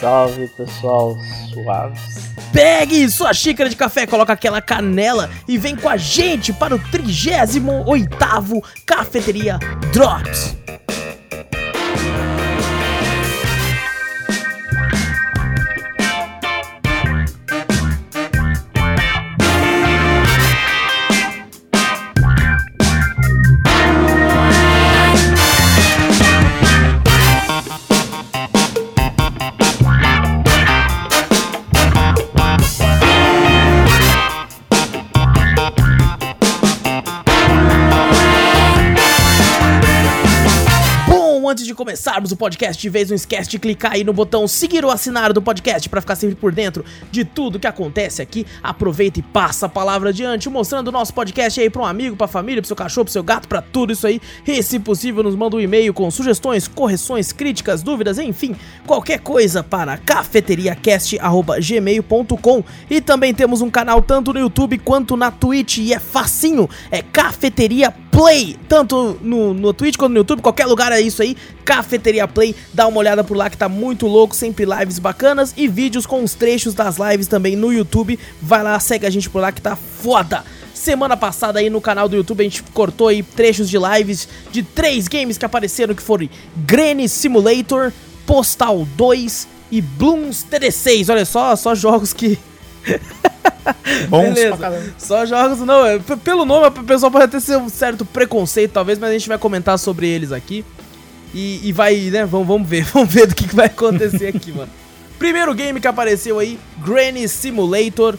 Salve pessoal, suaves. Pegue sua xícara de café, coloca aquela canela e vem com a gente para o 38º Cafeteria Drops. Começarmos o podcast de vez, não esquece de clicar aí no botão seguir ou assinar do podcast para ficar sempre por dentro de tudo que acontece aqui. Aproveita e passa a palavra adiante, mostrando o nosso podcast aí para um amigo, para família, para seu cachorro, para seu gato, para tudo isso aí. E se possível, nos manda um e-mail com sugestões, correções, críticas, dúvidas, enfim, qualquer coisa para cafeteriacast@gmail.com. E também temos um canal tanto no YouTube quanto na Twitch e é facinho, é Cafeteria Play, tanto no, no Twitch quanto no YouTube, qualquer lugar é isso aí, Cafeteria Play, dá uma olhada por lá que tá muito louco, sempre lives bacanas e vídeos com os trechos das lives também no YouTube, vai lá, segue a gente por lá que tá foda. Semana passada aí no canal do YouTube a gente cortou aí trechos de lives de três games que apareceram que foram Granny Simulator, Postal 2 e Blooms TD6, olha só, só jogos que... Bons Beleza. Só jogos, não. é, Pelo nome, o pessoal pode ter um certo preconceito, talvez, mas a gente vai comentar sobre eles aqui. E, e vai, né? Vamos, vamos ver, vamos ver do que, que vai acontecer aqui, mano. Primeiro game que apareceu aí, Granny Simulator.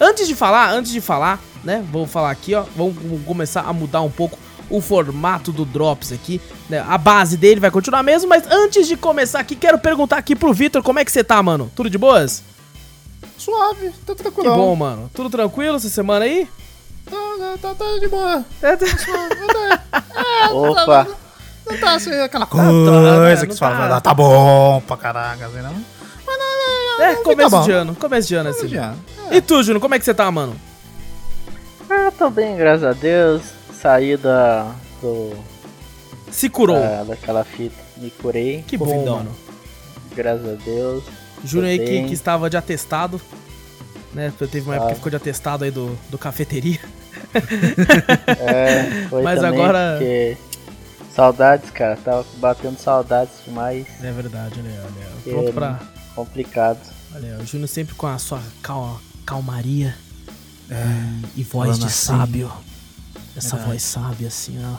Antes de falar, antes de falar, né? Vou falar aqui, ó. Vamos começar a mudar um pouco o formato do Drops aqui. Né? A base dele vai continuar mesmo, mas antes de começar aqui, quero perguntar aqui pro Vitor como é que você tá, mano? Tudo de boas? Suave, tá Que tranquilo. bom, mano. Tudo tranquilo essa semana aí? Tá, tá, tá de boa. É, tá- Opa, Não tá assim, aquela tá, coisa né? que você fala, tá. ah, tá bom pra caraca, assim, não? Mas não, É, não, começo fica de ano, começo de ano assim. Já. E tu, Júnior, como é que você tá, mano? ah, tô bem, graças a Deus. Saí da. Do, Se curou. da- daquela fita, me curei, que bom, mano. graças a Deus. Júnior aí que, que estava de atestado. Né, teve uma Ah. época que ficou de atestado aí do, do cafeteria. É, foi Mas agora- porque. Saudades, cara, tava batendo saudades demais. É verdade, olha, olha. Que Pronto pra. Complicado. Olha, o Júnior sempre com a sua cal, calmaria É, e voz falando de assim. sábio. Essa Verdade. voz sábia, assim, ó.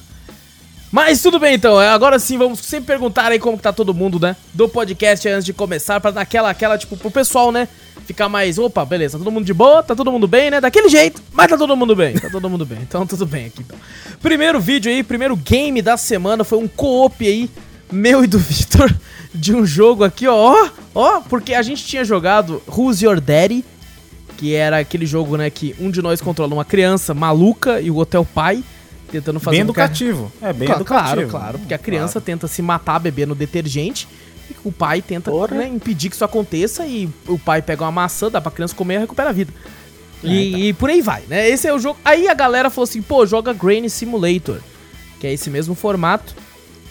Mas tudo bem então, é, agora sim vamos sempre perguntar aí como que tá todo mundo, né? Do podcast aí antes de começar, pra dar aquela, aquela, tipo, pro pessoal, né? Ficar mais, opa, beleza, tá todo mundo de boa, tá todo mundo bem, né? Daquele jeito, mas tá todo mundo bem, tá todo mundo bem, então tudo bem aqui então. Primeiro vídeo aí, primeiro game da semana foi um co-op aí, meu e do Victor, de um jogo aqui, ó, ó, porque a gente tinha jogado Who's Your Daddy, que era aquele jogo, né, que um de nós controla uma criança maluca e o outro é o pai, tentando fazer bem educativo. É, bem Claro, educativo. Claro, claro, porque a criança tenta se matar bebendo detergente o pai tenta né, impedir que isso aconteça e o pai pega uma maçã, dá pra criança comer e recupera a vida. E, e por aí vai, né? Esse é o jogo. Aí a galera falou assim, pô, joga Granny Simulator, que é esse mesmo formato,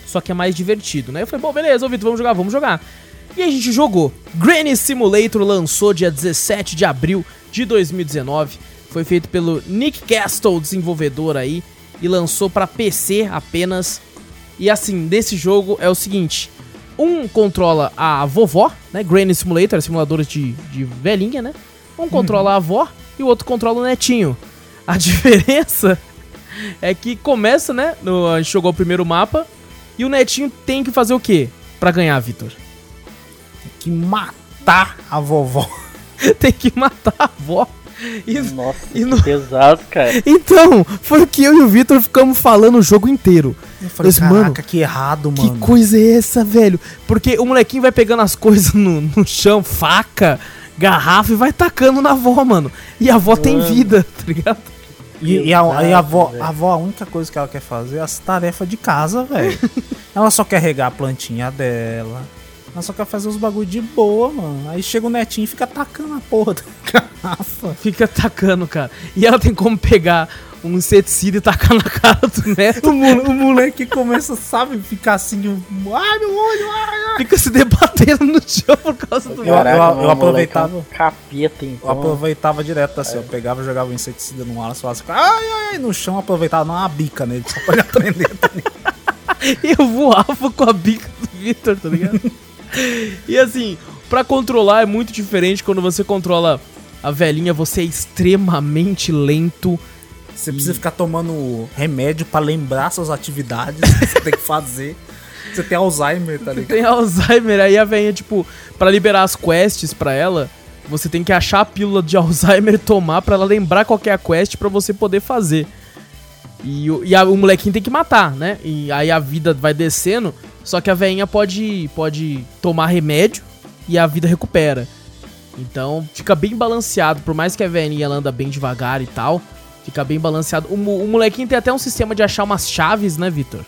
só que é mais divertido, né? Eu falei, bom, beleza, ô Vitor, vamos jogar, vamos jogar. E a gente jogou. Granny Simulator lançou dia 17 de abril de 2019. Foi feito pelo Nick Castle, desenvolvedor aí, e lançou pra PC apenas. E assim, nesse jogo é o seguinte: um controla a vovó, né? Granny Simulator, simuladores de, de velhinha, né? Um controla a avó e o outro controla o netinho. A diferença é que começa, né? No, a gente jogou o primeiro mapa e o netinho tem que fazer o quê? Pra ganhar, Vitor? Tem que matar a vovó. tem que matar a avó E- Nossa, E que no- pesado, cara. Então, foi o que eu e o Vitor ficamos falando o jogo inteiro. Eu falei, Mas, caraca, mano, que errado, Que mano. coisa é essa, velho? Porque o molequinho vai pegando as coisas no, no chão, faca, garrafa e vai tacando na avó, mano. E a avó tem Mano. vida, tá ligado? E, e a, e a avó, a avó, a única coisa que ela quer fazer é as tarefas de casa, velho. ela só quer regar a plantinha dela. Ela só quer fazer os bagulho de boa, mano. Aí chega o netinho e fica atacando a porra da garrafa. Fica tacando, cara. E ela tem como pegar um inseticida e tacar na cara do neto. O, o moleque começa, sabe, ficar assim, um, ai meu olho, ai, ai. Fica se debatendo no chão por causa do. Eu- eu- eu aproveitava- é um Capeta, Eu então. aproveitava direto assim, eu pegava, jogava o inseticida no ar, falava assim, ai, ai, ai, no chão, aproveitava, não uma bica nele, só pra ele aprender. também. Eu voava com a bica do Victor, tá ligado? E assim, pra controlar é muito diferente quando você controla a velhinha, você é extremamente lento. Você precisa ficar tomando remédio pra lembrar suas atividades que você tem que fazer. Você tem Alzheimer, tá ligado? Tem Alzheimer, aí a velhinha, tipo, pra liberar as quests pra ela, você tem que achar a pílula de Alzheimer e tomar pra ela lembrar qual é a quest pra você poder fazer. E, o, e a- o molequinho tem que matar, né? E aí a vida vai descendo, só que a velhinha pode, pode tomar remédio e a vida recupera. Então fica bem balanceado, por mais que a velhinha ela anda bem devagar e tal, fica bem balanceado. O, o molequinho tem até um sistema de achar umas chaves, né, Vitor?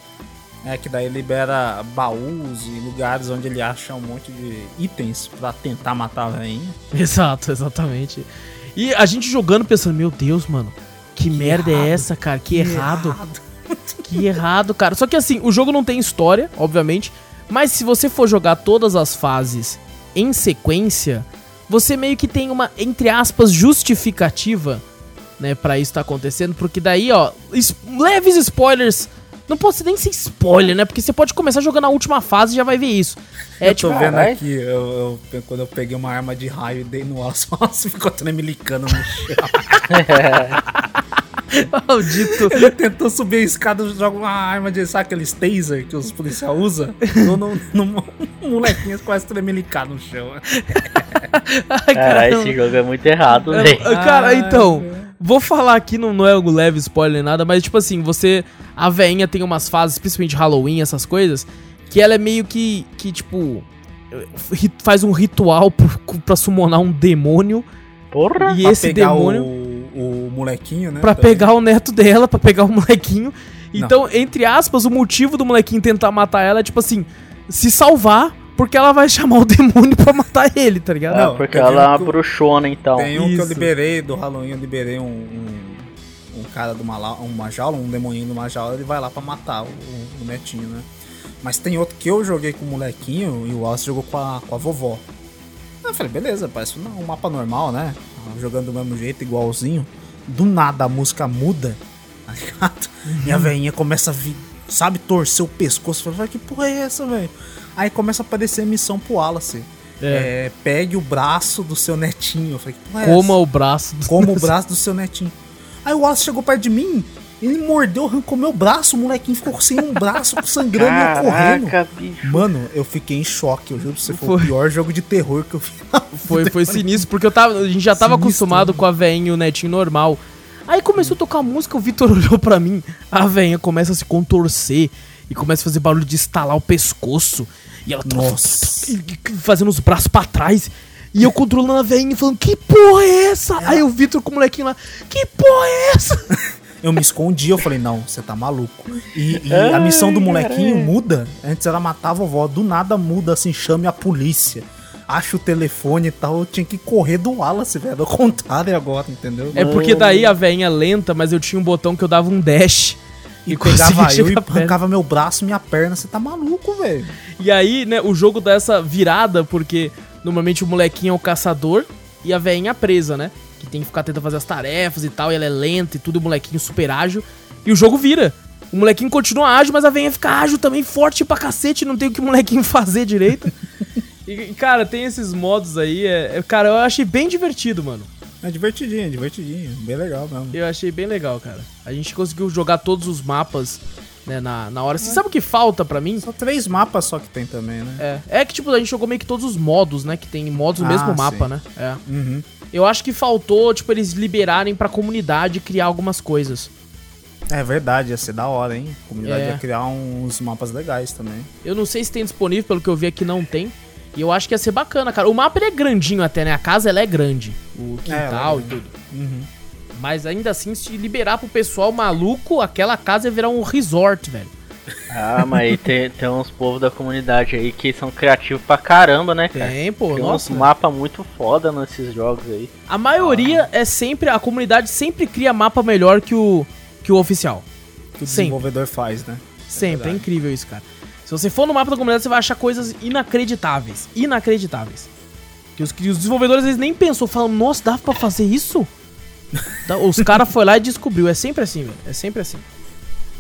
É que daí libera baús e lugares onde ele acha um monte de itens pra tentar matar a rainha. Exato, exatamente. E a gente jogando pensando, meu Deus, mano, que, merda errado. é essa, cara? Que, errado. Que errado, cara. Só que assim, o jogo não tem história, obviamente, mas se você for jogar todas as fases em sequência, você meio que tem uma, entre aspas, justificativa, né, pra isso tá acontecendo, porque daí, ó, es- leves spoilers. Não pode nem ser spoiler, né? Porque você pode começar jogando a última fase e já vai ver isso. É eu tipo, tô vendo Caralho. aqui, eu, eu- quando eu peguei uma arma de raio e dei no nossa, ficou tremelicando no chão. maldito. Ele tentou subir a escada, joga uma arma de, sabe aqueles taser que os policiais usam? No, no, no, molequinho quase tremelicar no chão. Ai, Cara, esse jogo é muito errado, É, velho. Cara, Ai, então, vou falar aqui, não, não é um leve spoiler nada, mas tipo assim, você. A veinha tem umas fases, principalmente Halloween, essas coisas, que ela é meio que. que tipo. Faz um ritual pro- pra summonar um demônio. Porra. E Pra esse pegar demônio. O, o molequinho, né? Pra também. pegar o neto dela, pra pegar o molequinho. Então, entre aspas, o motivo do molequinho tentar matar ela é tipo assim: se salvar, porque ela vai chamar o demônio pra matar ele, tá ligado? Não, Ah, porque ela é uma bruxona, então. Tem um que eu Isso. liberei do Halloween, eu liberei um, um, um cara de uma, uma jaula, um demoninho de uma jaula, ele vai lá pra matar o, o netinho, né? Mas tem outro que eu joguei com o molequinho e o Wallace jogou com a, com a vovó. Eu falei, beleza, parece um mapa normal, né? Jogando do mesmo jeito, igualzinho. Do nada a música muda, tá ligado? E a velhinha começa a vir, sabe, torcer o pescoço. Falei, que porra é essa, velho? Aí começa a aparecer a missão pro Wallace. É. É, pegue o braço do seu netinho. Eu falei, que porra é Coma essa? o braço do Como o braço do seu netinho. Aí o Wallace chegou perto de mim, ele mordeu, arrancou meu braço, o molequinho ficou sem um braço, sangrando e eu correndo. Caraca, bicho. Mano, eu fiquei em choque, eu juro pra você, foi, Foi. o pior jogo de terror que eu vi. Foi, foi sinistro, porque eu tava, a gente já tava Sinistro, acostumado né? com a veinha e o netinho normal. Aí começou a tocar música, o Vitor olhou pra mim, a veinha começa a se contorcer e começa a fazer barulho de estalar o pescoço. E ela Nossa. e- e- fazendo os braços pra trás. E eu controlando a veinha e falando, que porra é essa? Aí o Vitor com o molequinho lá, que porra é essa? Eu me escondi, eu falei, não, você tá maluco. E, e a missão do Ai, molequinho caralho. muda. Antes era matar a vovó, do nada muda assim, chame a polícia. Acha o telefone e tal, eu tinha que correr do Wallace, velho. Ao contrário agora, entendeu? É porque daí a veinha lenta, mas eu tinha um botão que eu dava um dash. E conseguia pegava eu e arrancava meu braço, minha perna. Você tá maluco, velho. E aí, né, o jogo dá essa virada, porque normalmente o molequinho é o caçador e a veinha presa, né? Que tem que ficar tentando fazer as tarefas e tal, e ela é lenta e tudo, e o molequinho super ágil. E o jogo vira. O molequinho continua ágil, mas a veinha fica ágil também, forte pra cacete, não tem o que o molequinho fazer direito. e, cara, tem esses modos aí, é, é- cara, eu achei bem divertido, mano. É divertidinho, é divertidinho. Bem legal mesmo. Eu achei bem legal, cara. A gente conseguiu jogar todos os mapas, né, na, na hora. Você sabe o que falta pra mim? Só três mapas só que tem também, né? É, é que tipo, a gente jogou meio que todos os modos, né? Que tem modos no Ah, mesmo sim. mapa, né? É. Uhum. Eu acho que faltou, tipo, eles liberarem pra comunidade criar algumas coisas. É verdade, ia ser da hora, hein? A comunidade É. ia criar uns mapas legais também. Eu não sei se tem disponível, pelo que eu vi aqui não tem. E eu acho que ia ser bacana, cara. O mapa ele é grandinho até, né? A casa ela é grande. O quintal ela é e tudo. Uhum. Mas ainda assim, se liberar pro pessoal maluco, aquela casa ia virar um resort, velho. Ah, mas aí tem, tem uns povos da comunidade aí que são criativos pra caramba, né, cara? Tem, pô, Tem nossa. uns mapa muito foda nesses jogos aí. A maioria é sempre. A comunidade sempre cria mapa melhor que o, que o oficial. Que o Sempre. desenvolvedor faz, né? Sempre. É, verdade. incrível isso, cara. Se você for no mapa da comunidade, você vai achar coisas inacreditáveis. Inacreditáveis. Que os, que os desenvolvedores eles nem pensou, falam, nossa, dava pra fazer isso? Da- os caras foram lá e descobriu. É sempre assim, velho. É sempre assim.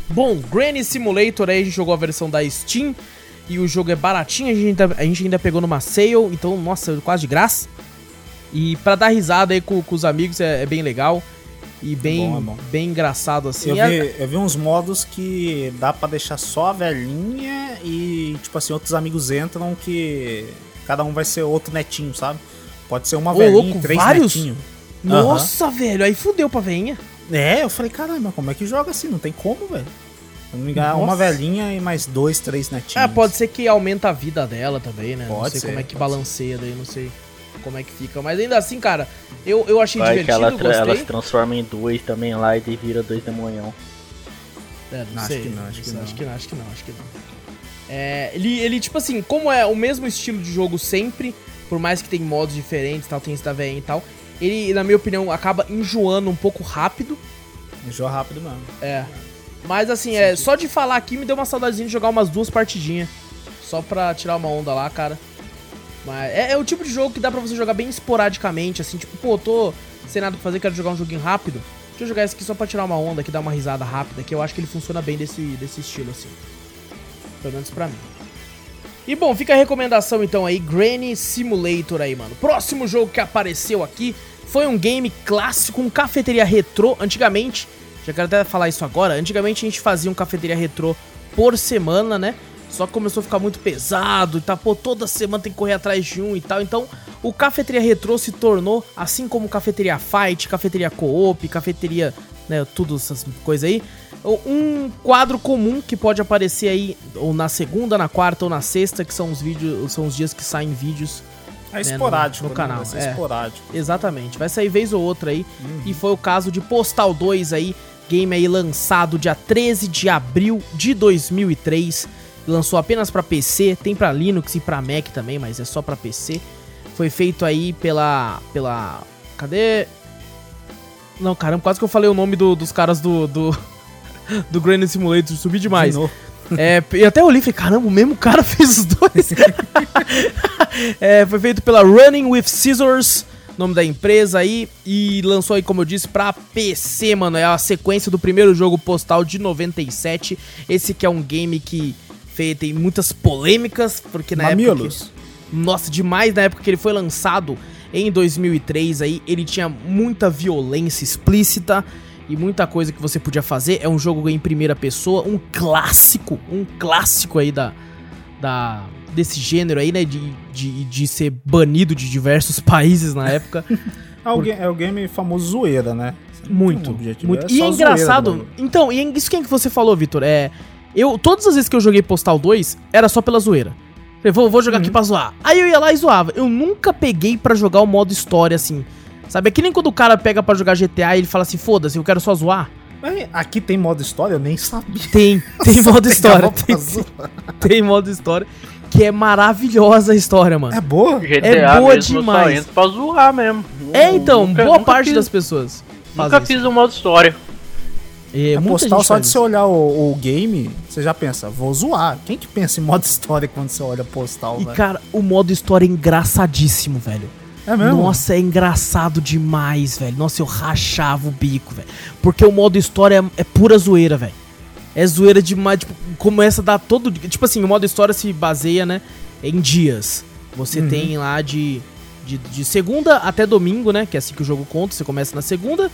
Bom, Granny Simulator aí a gente jogou a versão da Steam. E o jogo é baratinho, a gente ainda, a gente ainda pegou numa sale, então, nossa, quase de graça. E pra dar risada aí com, com os amigos é, é bem legal. E bem, bom, é bom. bem engraçado assim. Eu É- vi, eu vi uns modos que dá pra deixar só a velhinha e, tipo assim, outros amigos entram que cada um vai ser outro netinho, sabe? Pode ser uma Ô, velhinha louco, e três vários? netinhos. Nossa, velho, aí fudeu pra veinha. É, eu falei, caramba, como é que joga assim? Não tem como, velho. Se não me engano, Nossa. uma velhinha e mais dois, três netinhos. Ah, pode ser que aumenta a vida dela também, né? não Pode sei ser, como é que balanceia daí, não sei como é que fica. Mas ainda assim, cara, eu, eu achei Vai que divertido, ela, tra- gostei. ela se transforma em dois também lá e daí vira dois demonhão. É, não Acho sei. que não, acho que não. Acho que não, acho que não, acho que não. É, ele, ele, tipo assim, como é o mesmo estilo de jogo sempre, por mais que tem modos diferentes, tal, tem esse da veinha e tal, ele, na minha opinião, acaba enjoando um pouco rápido. Joga rápido mesmo. É. Mas assim, é, só de falar aqui me deu uma saudadezinha de jogar umas duas partidinhas. Só pra tirar uma onda lá, cara. Mas é, é o tipo de jogo que dá pra você jogar bem esporadicamente, assim, tipo, pô, tô sem nada pra fazer, quero jogar um joguinho rápido. Deixa eu jogar esse aqui só pra tirar uma onda, que dá uma risada rápida, que eu acho que ele funciona bem desse, desse estilo, assim. Pelo menos pra mim. E bom, fica a recomendação então aí, Granny Simulator aí, mano. Próximo jogo que apareceu aqui foi um game clássico, um cafeteria retrô. Antigamente, já quero até falar isso agora, antigamente a gente fazia um cafeteria retrô por semana, né? Só que começou a ficar muito pesado e tá, pô, toda semana tem que correr atrás de um e tal. Então, o Cafeteria Retrô se tornou, assim como Cafeteria Fight, Cafeteria Co-op, Cafeteria, né, tudo essas coisas aí, um quadro comum que pode aparecer aí ou na segunda, na quarta ou na sexta, que são os vídeos, são os dias que saem vídeos. É no- esporádico, no né? canal, ser é. esporádico. Exatamente, vai sair vez ou outra aí. E foi o caso de Postal 2 aí, game aí lançado dia 13 de abril de 2003. Lançou apenas pra PC, tem pra Linux e pra Mac também, mas é só pra PC. Foi feito aí pela pela cadê? Não, caramba, quase que eu falei o nome do- dos caras do do do Granny Simulator, subi demais. De. É, e até li e falei, caramba, o mesmo cara fez os dois. É, foi feito pela Running with Scissors, nome da empresa aí, e lançou aí, como eu disse, pra PC, mano. É a sequência do primeiro jogo postal de 97. Esse que é um game que fez, tem muitas polêmicas, porque na época. Que- nossa, demais na época que ele foi lançado em 2003 aí, ele tinha muita violência explícita e muita coisa que você podia fazer. É um jogo em primeira pessoa, um clássico, um clássico aí da, da desse gênero aí, né, de, de, de ser banido de diversos países na época. É o, ga- é o game famoso zoeira, né? Muito, muito. é E é engraçado. Então, e é isso que, é que você falou, Vitor. É. Eu, todas as vezes que eu joguei Postal 2, era só pela zoeira. Falei, vou, vou jogar aqui pra zoar. Aí eu ia lá e zoava. Eu nunca peguei pra jogar o modo história assim. Sabe? É que nem quando o cara pega pra jogar GTA e ele fala assim: foda-se, eu quero só zoar. Aqui tem modo história, eu nem sabia. Tem, tem modo história. Tem, tem modo história. Que é maravilhosa a história, mano. É boa? GTA boa mesmo demais. só pra zoar mesmo. É, então, Nunca- boa nunca parte fiz- das pessoas. Nunca fiz o modo história. É, É postal só de isso. você olhar o, o game, você já pensa, vou zoar. Quem que pensa em modo história quando você olha postal, E, velho? cara, o modo história é engraçadíssimo, velho. É mesmo? Nossa, é engraçado demais, velho. Nossa, eu rachava o bico, velho. Porque o modo história é, é pura zoeira, velho. É zoeira demais, tipo, começa a dar todo dia. Tipo assim, o modo história se baseia, né, em dias. Você Uhum. tem lá de, de, de segunda até domingo, né, que é assim que o jogo conta. Você começa na segunda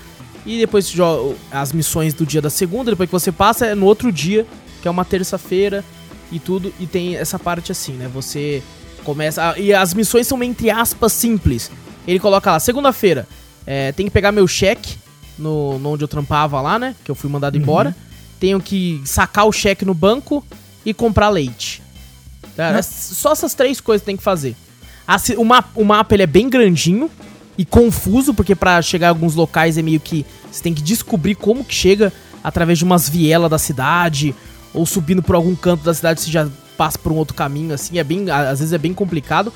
e depois você joga as missões do dia da segunda. Depois que você passa, é no outro dia, que é uma terça-feira e tudo. E tem essa parte assim, né, você começa... a- e as missões são, entre aspas, simples. Ele coloca lá, segunda-feira, é, tem que pegar meu cheque no, no onde eu trampava lá, né? Que eu fui mandado embora. Tenho que sacar o cheque no banco e comprar leite. Tá? Só essas três coisas que tem que fazer. A ci- o, mapa, o mapa ele é bem grandinho e confuso, porque pra chegar em alguns locais é meio que você tem que descobrir como que chega através de umas vielas da cidade ou subindo por algum canto da cidade você já passa por um outro caminho assim, é bem às vezes é bem complicado.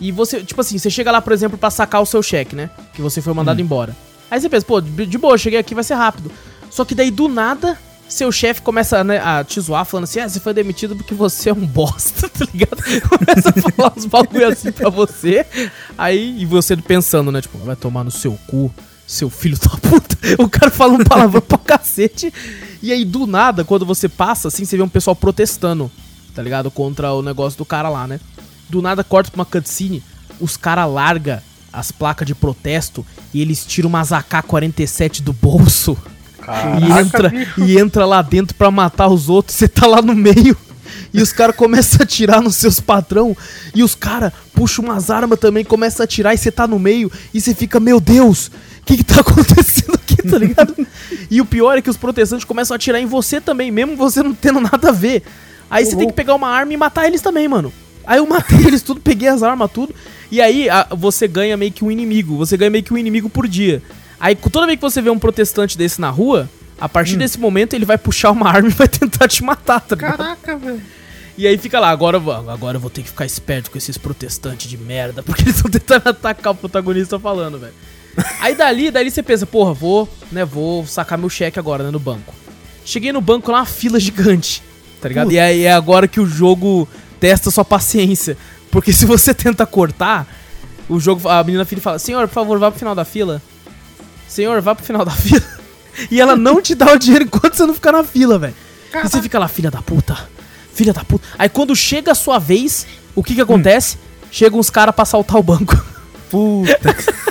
E você, tipo assim, você chega lá, por exemplo, pra sacar o seu cheque, né? Que você foi mandado embora. Aí você pensa, pô, de de boa, cheguei aqui, vai ser rápido. Só que daí do nada, seu chefe começa né, a te zoar, falando assim: ah, você foi demitido porque você é um bosta, tá ligado? Começa a falar uns bagulho assim pra você. Aí, e você pensando, né? Tipo, vai tomar no seu cu, seu filho da puta. O cara fala um palavrão pra cacete. E aí, do nada, quando você passa, assim, você vê um pessoal protestando, tá ligado? Contra o negócio do cara lá, né? Do nada corta pra uma cutscene, os cara larga as placas de protesto e eles tiram umas AK-47 do bolso e entra, e entra lá dentro pra matar os outros. Você tá lá no meio e os caras começam a atirar nos seus patrão. E os caras puxam umas armas também, começam a atirar e você tá no meio. E você fica, meu Deus, o que que tá acontecendo aqui, tá ligado? e o pior é que os protestantes começam a atirar em você também, mesmo você não tendo nada a ver. Aí você tem que pegar uma arma e matar eles também, mano. Aí eu matei eles tudo, peguei as armas, tudo. E aí a- você ganha meio que um inimigo. Você ganha meio que um inimigo por dia. Aí toda vez que você vê um protestante desse na rua, a partir desse momento ele vai puxar uma arma e vai tentar te matar, tá ligado? Caraca, velho. E aí fica lá, agora, agora eu vou ter que ficar esperto com esses protestantes de merda, porque eles estão tentando atacar o protagonista falando, velho. Aí dali, dali você pensa, porra, vou, né, vou sacar meu cheque agora, né, no banco. Cheguei no banco lá, uma fila gigante, tá ligado? E aí é agora que o jogo testa sua paciência. Porque se você tenta cortar, o jogo, a menina filha fala, senhor, por favor, vá pro final da fila. Senhor, vá pro final da fila. E ela não te dá o dinheiro enquanto você não ficar na fila, velho. E você fica lá, filha da puta. Filha da puta. Aí quando chega a sua vez, o que que acontece? Chegam uns caras pra assaltar o banco. Puta.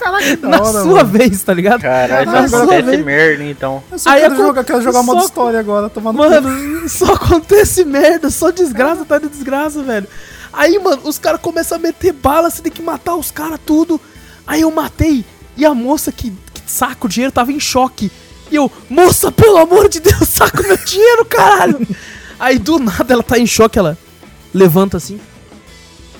Caraca, que da Na hora, sua mano. vez, tá ligado? Caralho, Na sua acontece vez. merda, então. Eu só Aí quero acon- jogar, quero jogar modo só- história agora, tomando Mano, só acontece merda, só desgraça tá de desgraça, velho. Aí, mano, os caras começam a meter bala, você tem que matar os caras tudo. Aí eu matei, e a moça que, que saca o dinheiro tava em choque. E eu, moça, pelo amor de Deus, saca o meu dinheiro, caralho. Aí do nada ela tá em choque, ela levanta assim.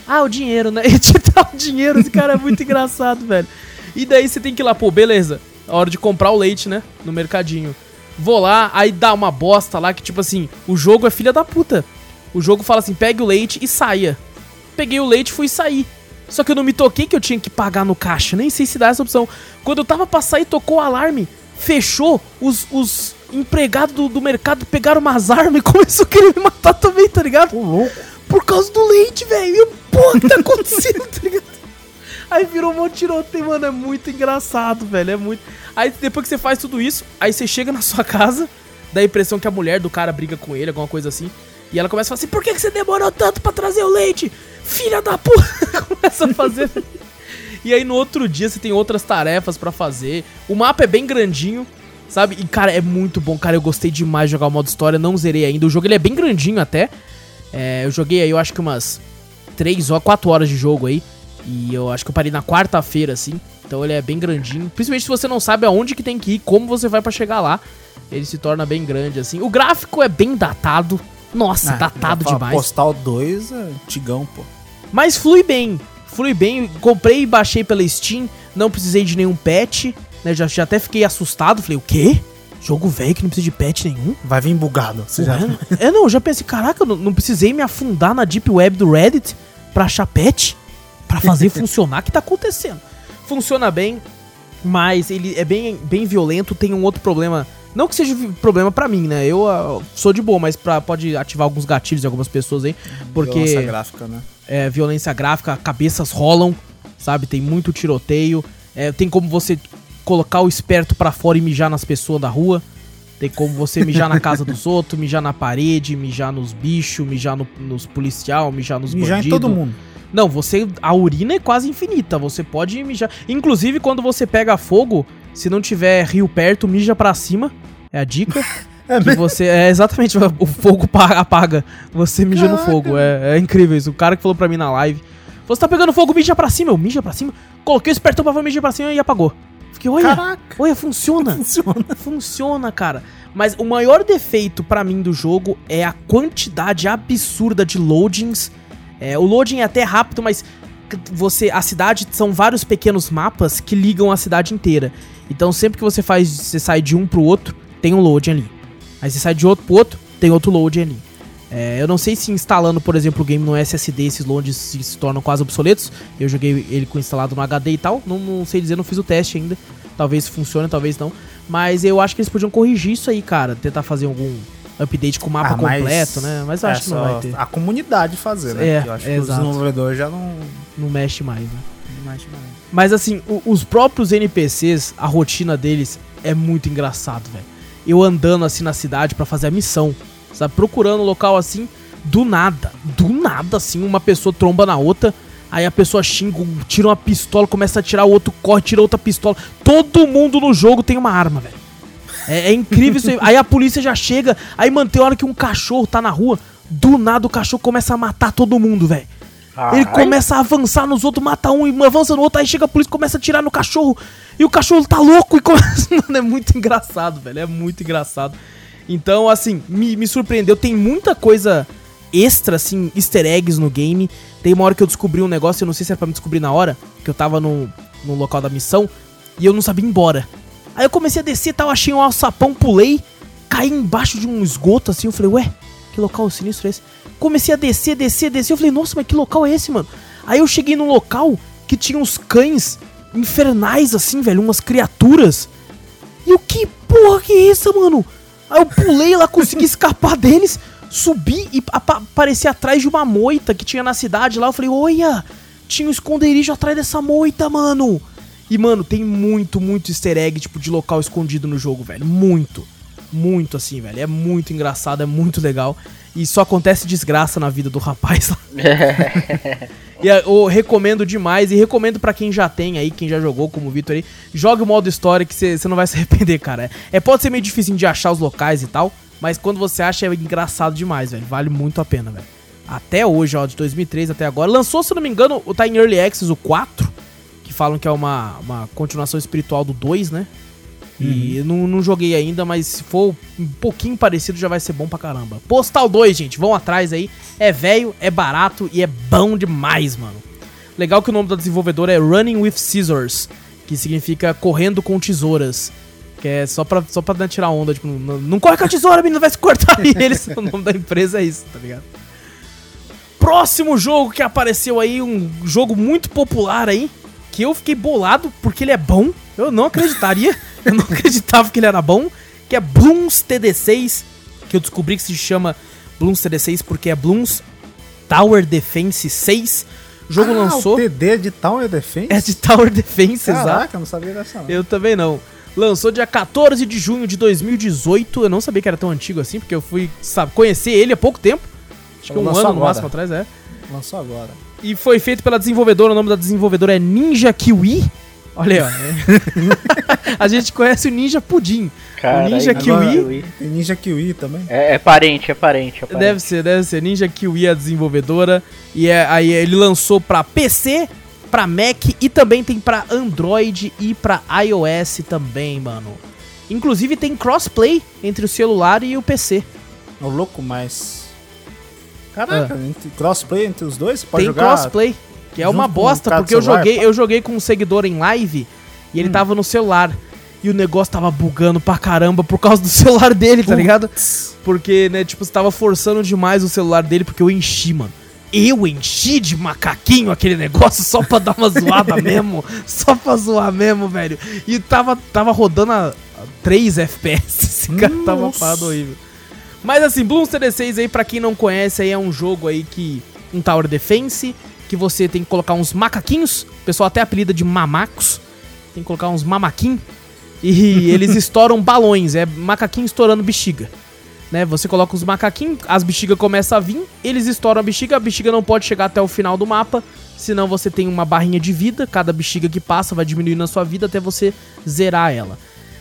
Ah, o dinheiro, né? E te dá o dinheiro, esse cara é muito engraçado, velho. E daí você tem que ir lá, pô, beleza. A hora de comprar o leite, né? No mercadinho. Vou lá, aí dá uma bosta lá que, tipo assim, o jogo é filha da puta. O jogo fala assim: pegue o leite e saia. Peguei o leite e fui sair. Só que eu não me toquei que eu tinha que pagar no caixa. Nem sei se dá essa opção. Quando eu tava pra sair, tocou o alarme. Fechou. Os, os empregados do, do mercado pegaram umas armas e começou a querer me matar também, tá ligado? Por causa do leite, velho. E pô, o que tá acontecendo, tá ligado? Aí virou um monte de tiroteio, mano. É muito engraçado, velho. É muito. Aí depois que você faz tudo isso, aí você chega na sua casa, dá a impressão que a mulher do cara briga com ele, alguma coisa assim. E ela começa a falar assim: por que, que você demorou tanto pra trazer o leite? Filha da puta! começa a fazer. e aí no outro dia você tem outras tarefas pra fazer. O mapa é bem grandinho, sabe? E cara, é muito bom, cara. Eu gostei demais de jogar o modo história, não zerei ainda. O jogo ele é bem grandinho até. É, eu joguei aí, eu acho que umas 3 ou 4 horas de jogo aí. E eu acho que eu parei na quarta-feira, assim. Então ele é bem grandinho. Principalmente se você não sabe aonde que tem que ir, como você vai pra chegar lá. Ele se torna bem grande, assim. O gráfico é bem datado. Nossa, Ah, datado demais. Postal 2 é antigão, pô. Mas flui bem. Flui bem. Comprei e baixei pela Steam. Não precisei de nenhum patch. Né? Já, já até fiquei assustado. Falei, o quê? Jogo velho que não precisa de patch nenhum? Vai vir bugado. Você já... É, é, não, eu já pensei, caraca, eu não, não precisei me afundar na deep web do Reddit pra achar patch, pra fazer funcionar. Que tá acontecendo? Funciona bem, mas ele é bem, bem violento. Tem um outro problema. Não que seja problema pra mim, né? Eu ah, sou de boa, mas pra, pode ativar alguns gatilhos de algumas pessoas aí. Porque Violência gráfica, né? é, violência gráfica, cabeças rolam, sabe? Tem muito tiroteio. É, tem como você colocar o esperto pra fora e mijar nas pessoas da rua. Tem como você mijar na casa dos outros, mijar na parede, mijar nos bichos, mijar no- nos policial, mijar nos Mijar em bandidos. todo mundo. Não, você. A urina é quase infinita. Você pode mijar. Inclusive, quando você pega fogo, se não tiver rio perto, mija pra cima. É a dica. que você. É exatamente, o fogo pa- apaga. Você mija no Caraca. fogo. É, é incrível isso. O cara que falou pra mim na live. Você tá pegando fogo, mija pra cima. Eu, mija pra cima. Coloquei o espertão pra mija pra cima e apagou. Fiquei, olha, Caraca. olha, funciona. Funciona. Funciona, cara. Mas o maior defeito pra mim do jogo é a quantidade absurda de loadings. É, o loading é até rápido, mas você a cidade são vários pequenos mapas que ligam a cidade inteira. Então sempre que você faz, você sai de um pro outro, tem um loading ali. Aí você sai de outro pro outro, tem outro loading ali. É, eu não sei se instalando, por exemplo, o game no SSD, esses loadings se, se tornam quase obsoletos. Eu joguei ele com instalado no HD e tal. Não, não sei dizer, não fiz o teste ainda. Talvez funcione, talvez não. Mas eu acho que eles podiam corrigir isso aí, cara. Tentar fazer algum update com o mapa Ah, completo, né? Mas eu acho que não vai ter. A comunidade fazer, né? É, eu acho é, que os desenvolvedores já não. Não mexe mais, né? não mexem mais. Mas assim, o- os próprios NPCs, a rotina deles é muito engraçado, velho. Eu andando assim na cidade pra fazer a missão, sabe? Procurando um local assim, do nada, do nada assim, uma pessoa tromba na outra, aí a pessoa xinga, tira uma pistola, começa a tirar o outro, corre, tira outra pistola. Todo mundo no jogo tem uma arma, velho. É, é incrível isso aí. Aí a polícia já chega, aí mantém a hora que um cachorro tá na rua, do nada o cachorro começa a matar todo mundo, velho. Ele começa a avançar nos outros, mata um e avança no outro, aí chega a polícia e começa a atirar no cachorro. E o cachorro tá louco e começa. Mano, é muito engraçado, velho. É muito engraçado. Então, assim, me, me surpreendeu. Tem muita coisa extra, assim, easter eggs no game. Tem uma hora que eu descobri um negócio, eu não sei se era pra me descobrir na hora, que eu tava no, no local da missão e eu não sabia ir embora. Aí eu comecei a descer tal, achei um alçapão, pulei, caí embaixo de um esgoto assim. Eu falei, ué, que local sinistro é esse? Comecei a descer, descer, descer. Eu falei, nossa, mas que local é esse, mano? Aí eu cheguei num local que tinha uns cães infernais, assim, velho, umas criaturas. E eu, que porra que é essa, mano? Aí eu pulei lá, consegui escapar deles, subi e apa- apareci atrás de uma moita que tinha na cidade lá. Eu falei, olha, tinha um esconderijo atrás dessa moita, mano. E, mano, tem muito, muito easter egg, tipo, de local escondido no jogo, velho. Muito. Muito, assim, velho. É muito engraçado, é muito legal. E só acontece desgraça na vida do rapaz lá. E eu recomendo demais e recomendo pra quem já tem aí, quem já jogou, como o Vitor aí, jogue o modo história que você não vai se arrepender, cara. É, pode ser meio difícil de achar os locais e tal, mas quando você acha é engraçado demais, velho. Vale muito a pena, velho. Até hoje, ó, de 2003 até agora. Lançou, se não me engano, o tá em Early Access, o 4, que falam que é uma, uma continuação espiritual do 2, né? E eu não, não joguei ainda, mas se for um pouquinho parecido já vai ser bom pra caramba. Postal 2, gente, vão atrás aí. É velho, é barato e é bom demais, mano. Legal que o nome da desenvolvedora é Running with Scissors, que significa correndo com tesouras. Que é só pra, só pra tirar onda, tipo, não, não corre com a tesoura, menino, vai se cortar. E eles, o nome da empresa é isso, tá ligado? Próximo jogo que apareceu aí, um jogo muito popular aí, que eu fiquei bolado porque ele é bom. Eu não acreditaria, eu não acreditava que ele era bom, que é Bloons TD6, que eu descobri que se chama Bloons TD6 porque é Bloons Tower Defense 6. O jogo Ah, lançou, O TD de Tower Defense? é de Tower Defense, exato. Caraca, eu não sabia dessa não. Eu também não. Lançou dia 14 de junho de 2018. Eu não sabia que era tão antigo assim, porque eu fui, sabe, conhecer ele há pouco tempo. Acho que um ano no agora. máximo atrás, é. Lançou agora. E foi feito pela desenvolvedora, o nome da desenvolvedora é Ninja Kiwi. Olha aí, ó. é. A gente conhece o Ninja Pudim. Cara, o Ninja aí, Kiwi. Tem Ninja Kiwi também. É, é parente, é parente, é parente. Deve ser, deve ser. Ninja Kiwi é a desenvolvedora. E é, aí ele lançou pra PC, pra Mac e também tem pra Android e pra iOS também, mano. Inclusive tem crossplay entre o celular e o PC. Ô louco, mas. Caraca, entre- crossplay entre os dois? Pode Ah. tem jogar. crossplay, que é uma bosta, porque eu joguei, eu joguei com um seguidor em live e ele tava no celular. E o negócio tava bugando pra caramba por causa do celular dele, tá ligado? Porque, né, tipo, você tava forçando demais o celular dele porque eu enchi, mano. Eu enchi de macaquinho aquele negócio só pra dar uma zoada mesmo. Só pra zoar mesmo, velho. E tava, tava rodando a, a 3 FPS. Esse cara tava Nossa. parado horrível. Mas assim, Bloons TD6 aí, pra quem não conhece, aí é um jogo aí que. Um Tower Defense, que você tem que colocar uns macaquinhos. O pessoal até apelida de mamacos. Tem que colocar uns mamaquinhos. E eles estouram balões, é macaquinho estourando bexiga. Né? Você coloca os macaquinhos, as bexigas começam a vir, eles estouram a bexiga, a bexiga não pode chegar até o final do mapa, senão você tem uma barrinha de vida, cada bexiga que passa vai diminuindo a sua vida até você zerar ela.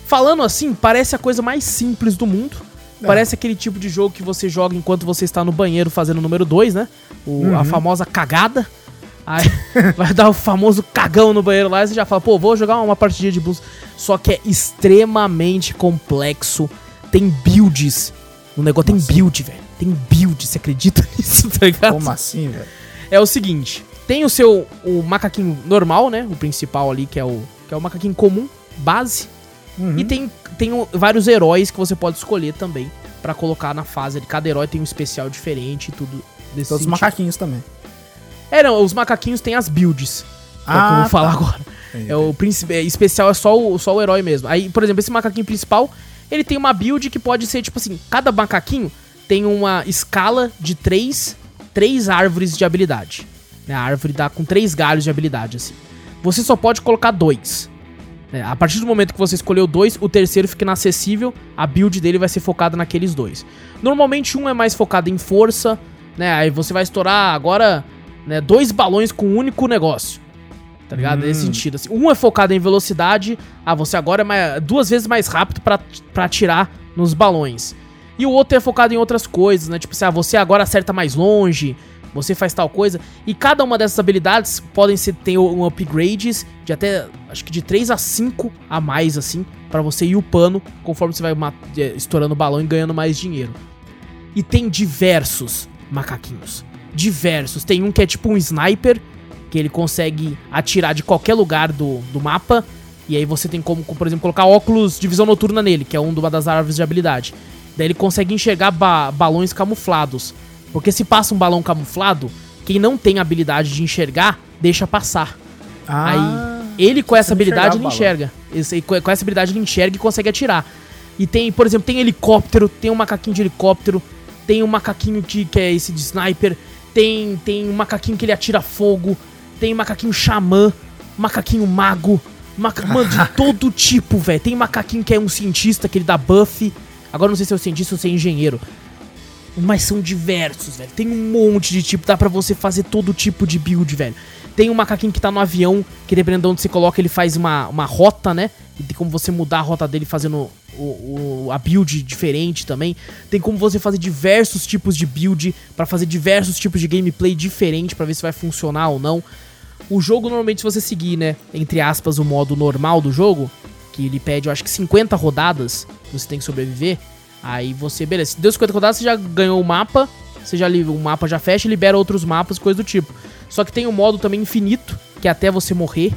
Falando assim, parece a coisa mais simples do mundo. É. Parece aquele tipo de jogo que você joga enquanto você está no banheiro fazendo o número 2, né? O- A famosa cagada. Aí vai dar o famoso cagão no banheiro lá e você já fala, pô, vou jogar uma partidinha de blues. Só que é extremamente complexo. Tem builds. O negócio tem build, velho. Tem build, você acredita nisso, tá ligado? Como assim, velho? É o seguinte, tem o seu o macaquinho normal, né? O principal ali, que é o, que é o macaquinho comum, base. Uhum. E tem, tem vários heróis que você pode escolher também pra colocar na fase. Cada herói tem um especial diferente e tudo desse Todos os macaquinhos também. É, não, os macaquinhos têm as builds. que é o que eu Ah, vou falar tá. agora. É o príncipe, é, especial é só o, só o herói mesmo. Aí, por exemplo, esse macaquinho principal, ele tem uma build que pode ser, tipo assim, cada macaquinho tem uma escala de três, três árvores de habilidade. Né? A árvore dá com três galhos de habilidade, assim. Você só pode colocar dois. Né? A partir do momento que você escolheu dois, o terceiro fica inacessível, a build dele vai ser focada naqueles dois. Normalmente um é mais focado em força, né? Aí você vai estourar agora né, dois balões com um único negócio. Tá ligado? Hum. Nesse sentido. Assim, um é focado em velocidade. Ah, você agora é mais- duas vezes mais rápido pra atirar nos balões. E o outro é focado em outras coisas, né? Tipo assim, ah, você agora acerta mais longe, você faz tal coisa. E cada uma dessas habilidades podem ser ter um upgrades de até, acho que de 3 a 5 a mais, assim, pra você ir upando conforme você vai eh, estourando o balão e ganhando mais dinheiro. E tem diversos macaquinhos. Diversos. Tem um que é tipo um sniper, que ele consegue atirar de qualquer lugar do, do mapa. E aí você tem como, por exemplo, colocar óculos de visão noturna nele, que é um uma das árvores de habilidade. Daí ele consegue enxergar ba- balões camuflados. Porque se passa um balão camuflado, quem não tem habilidade de enxergar, deixa passar. Ah, Aí ele com essa habilidade ele enxerga. Esse- com essa habilidade ele enxerga e consegue atirar. E tem, por exemplo, tem helicóptero, tem um macaquinho de helicóptero, tem um macaquinho que, que é esse de sniper, tem, tem um macaquinho que ele atira fogo, tem um macaquinho xamã, macaquinho mago, maca... mano, de todo tipo, velho. Tem macaquinho que é um cientista, que ele dá buff. Agora não sei se é o cientista ou se é engenheiro. Mas são diversos, velho. Tem um monte de tipo, dá pra você fazer todo tipo de build, velho. Tem um macaquinho que tá no avião, que dependendo de onde você coloca, ele faz uma, uma rota, né? E tem como você mudar a rota dele fazendo o, o- a build diferente também. Tem como você fazer diversos tipos de build pra fazer diversos tipos de gameplay diferente pra ver se vai funcionar ou não. O jogo, normalmente, se você seguir, né, entre aspas, o modo normal do jogo, que ele pede, eu acho que 50 rodadas, você tem que sobreviver. Aí você, beleza, se deu 50 rodadas, você já ganhou o mapa, você já o mapa já fecha e libera outros mapas, coisa do tipo. Só que tem um modo também infinito, que é até você morrer.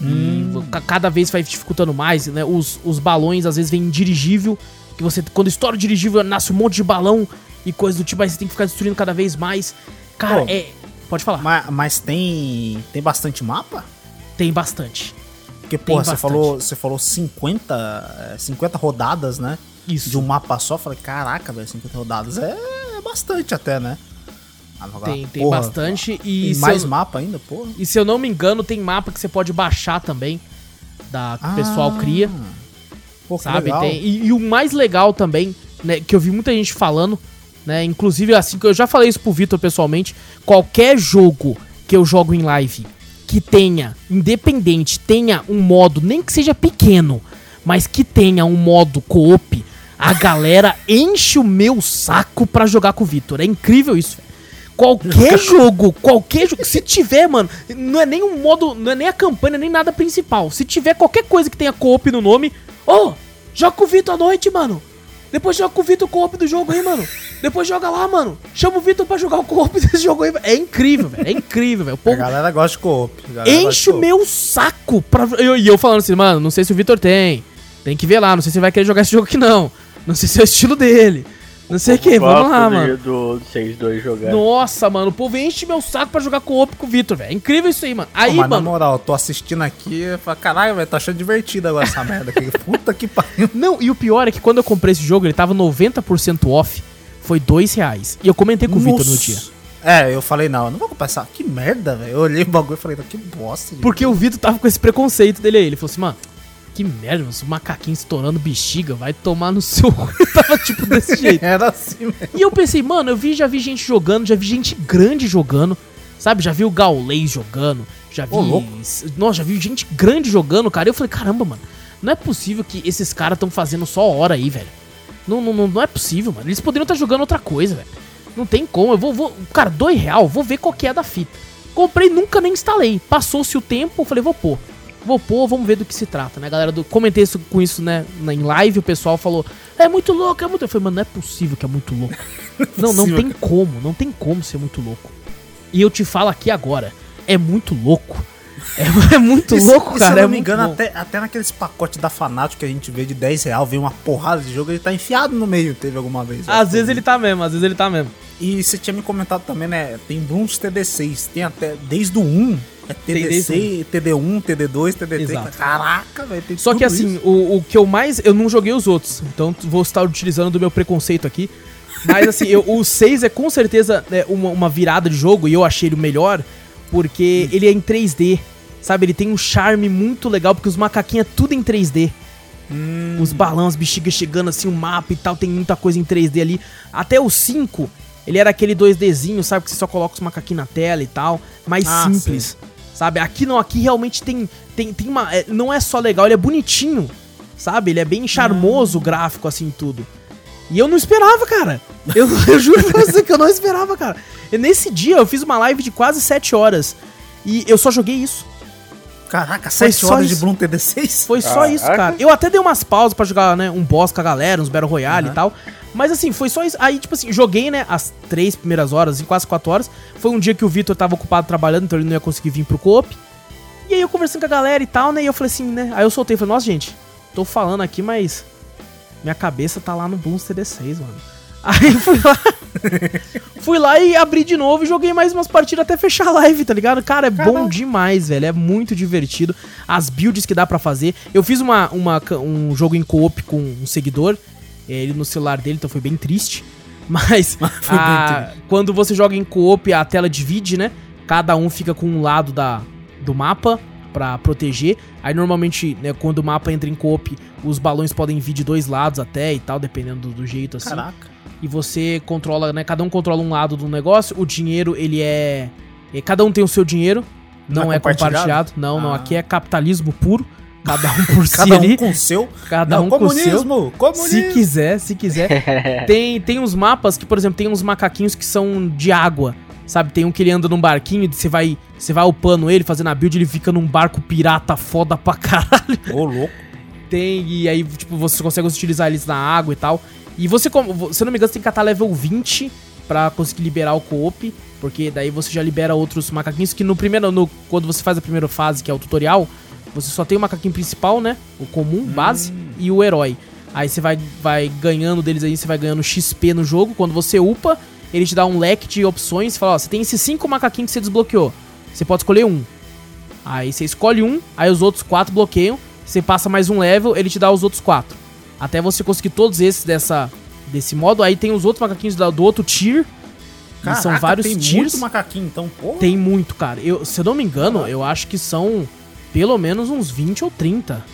E vo- ca- cada vez vai dificultando mais, né? Os, os balões às vezes vêm em dirigível, que você, quando estoura o dirigível, nasce um monte de balão e coisa do tipo, aí você tem que ficar destruindo cada vez mais. Cara, Pô. é. Pode falar. Mas, mas tem tem bastante mapa? Tem bastante. Porque, porra, você falou, você falou 50, é, 50 rodadas, né? Isso. De um mapa só. Falei, caraca, velho, 50 rodadas é, é bastante até, né? Agora, Tem, tem porra, bastante. E se, mais eu, mapa ainda, porra. e se eu não me engano, tem mapa que você pode baixar também. Da, que o pessoal Ah, cria. Pô, sabe? legal. Tem- e, e o mais legal também, né, que eu vi muita gente falando, né? Inclusive, assim, que eu já falei isso pro Vitor pessoalmente, qualquer jogo que eu jogo em live que tenha, independente, tenha um modo, nem que seja pequeno, mas que tenha um modo co-op, a galera enche o meu saco pra jogar com o Vitor. É incrível isso, velho. Qualquer jogo, qualquer jogo, se tiver, mano, não é nem um modo, não é nem a campanha, nem nada principal. Se tiver qualquer coisa que tenha co-op no nome, ô, joga com o Vitor à noite, mano. Depois joga com o Vitor o co-op do jogo aí, mano. Depois joga lá, mano. Chama o Vitor pra jogar o co-op desse jogo aí. É incrível, velho. É incrível, velho. O A povo galera gosta de co-op. enche o meu saco pra. eu- E eu, falando assim, mano, não sei se o Vitor tem. Tem que ver lá, não sei se vai querer jogar esse jogo aqui, não. Não sei se é o estilo dele. Não sei o que, vamos lá, mano. Do, do 6-2 jogar. Nossa, mano, o povo enche meu saco pra jogar co-op com o Vitor, velho. É incrível isso aí, mano. Pô, Aí, mas na mano. moral, eu tô assistindo aqui e falo, caralho, velho, tô achando divertido agora essa merda aqui. Puta que pariu. Não, e o pior é que quando eu comprei esse jogo, ele tava 90% off. Foi dois reais. E eu comentei com o Vitor no Nossa. dia. É, eu falei, não, eu não vou comprar essa. Que merda, velho. Eu olhei o bagulho e falei, não, que bosta. gente. Porque o Vitor tava com esse preconceito dele aí. Ele falou assim, mano, que merda, os macaquinhos estourando bexiga, vai tomar no seu. cu." tava tipo desse jeito. Era assim, velho. E eu pensei, mano, eu vi, já vi gente jogando, já vi gente grande jogando, sabe? Já vi o Gaulês jogando, já vi. Nossa, já vi gente grande jogando, cara. E eu falei, caramba, mano, não é possível que esses caras estão fazendo só hora aí, velho. Não, não, não, é possível, mano. Eles poderiam estar jogando outra coisa, velho. Não tem como. Eu vou, vou. Cara, dois real, vou ver qual que é da fita. Comprei, nunca nem instalei. Passou-se o tempo, falei, vou pôr. Vou pôr, vamos ver do que se trata, né? Galera, do, comentei isso, com isso, né, em live, o pessoal falou, é muito louco, é muito... Eu falei, mano, não é possível que é muito louco. não, não tem como, não tem como ser muito louco. E eu te falo aqui agora, é muito louco. É, é muito E se- louco, e cara. Se eu é não me muito engano, bom. até, até naqueles pacotes da Fanatic que a gente vê de 10 real, vem uma porrada de jogo, ele tá enfiado no meio, teve alguma vez. Às vezes ele tá mesmo, às vezes ele tá mesmo. E você tinha me comentado também, né? Tem Brooms TD6, tem até desde o 1, é TD6, TD1, TD2, TD3. Exato. Caraca, velho, tem Só que assim, isso. o, o que eu mais. Eu não joguei os outros, então vou estar utilizando do meu preconceito aqui. Mas assim, eu- o 6 é com certeza né, uma, uma virada de jogo e eu achei ele o melhor porque ele é em 3D. Sabe, ele tem um charme muito legal porque os macaquinhos é tudo em 3D. Hum. Os balões, bexigas chegando assim, o mapa e tal, tem muita coisa em 3D ali. Até o 5, ele era aquele 2Dzinho, sabe? Que você só coloca os macaquinhos na tela e tal. Mais Ah, simples. Sabe? Aqui não, aqui realmente tem. Tem, tem uma. é, não é só legal, ele é bonitinho. Sabe? Ele é bem charmoso o gráfico, assim, tudo. E eu não esperava, cara. Eu, eu juro pra você que eu não esperava, cara. E nesse dia eu fiz uma live de quase 7 horas. E eu só joguei isso. Caraca, foi 7 só horas de isso. Bloom TD6? Foi só Caraca. isso, cara. Eu até dei umas pausas pra jogar, né, um boss com a galera, uns Battle Royale e tal. Mas assim, foi só isso. Aí, tipo assim, joguei, né, as três primeiras horas, em quase quatro horas. Foi um dia que o Vitor tava ocupado trabalhando, então ele não ia conseguir vir pro co-op. E aí eu conversando com a galera e tal, né, e eu falei assim, né, aí eu soltei, falei, nossa, gente, tô falando aqui, mas minha cabeça tá lá no Bloons TD6, mano. Aí fui lá, fui lá e abri de novo e joguei mais umas partidas até fechar a live, tá ligado? Cara, é bom demais, velho. É muito divertido. As builds que dá pra fazer. Eu fiz uma, uma, um jogo em co-op com um seguidor. É, Ele no celular dele, então foi bem triste. Mas a- quando você joga em co-op, a tela divide, né? Cada um fica com um lado da, do mapa pra proteger. Aí normalmente, né, quando o mapa entra em co-op, os balões podem vir de dois lados até e tal, dependendo do, do jeito assim Caraca. e você controla, né? Cada um controla um lado do negócio. O dinheiro, ele é. é, Cada um tem o seu dinheiro. Não, Não é é compartilhado. compartilhado? Não, não. Ah. Aqui é capitalismo puro. Cada um por si Cada um ali. com o seu. Cada Não, um com o seu. comunismo, comunismo. Se quiser, se quiser. tem, tem uns mapas que, por exemplo, tem uns macaquinhos que são de água. Sabe, tem um que ele anda num barquinho e você vai, você vai upando ele, fazendo a build, ele fica num barco pirata foda pra caralho. Ô, louco. Tem, e aí, tipo, você consegue utilizar eles na água e tal. E você, como- se eu não me engano, você tem que catar level 20 pra conseguir liberar o co-op. Porque daí você já libera outros macaquinhos que no primeiro, no, quando você faz a primeira fase, que é o tutorial, você só tem o macaquinho principal, né? O comum, base, e o herói. Aí você vai, vai ganhando deles aí, você vai ganhando XP no jogo. Quando você upa, ele te dá um leque de opções. Fala, ó, você tem esses cinco macaquinhos que você desbloqueou. Você pode escolher um. Aí você escolhe um, aí os outros quatro bloqueiam. Você passa mais um level, ele te dá os outros quatro. Até você conseguir todos esses dessa, desse modo. Aí tem os outros macaquinhos do outro tier. e são Caraca, vários tem tiers. muito macaquinho, então, pô. Tem muito, cara. Eu, se eu não me engano, eu acho que são pelo menos uns 20 ou 30.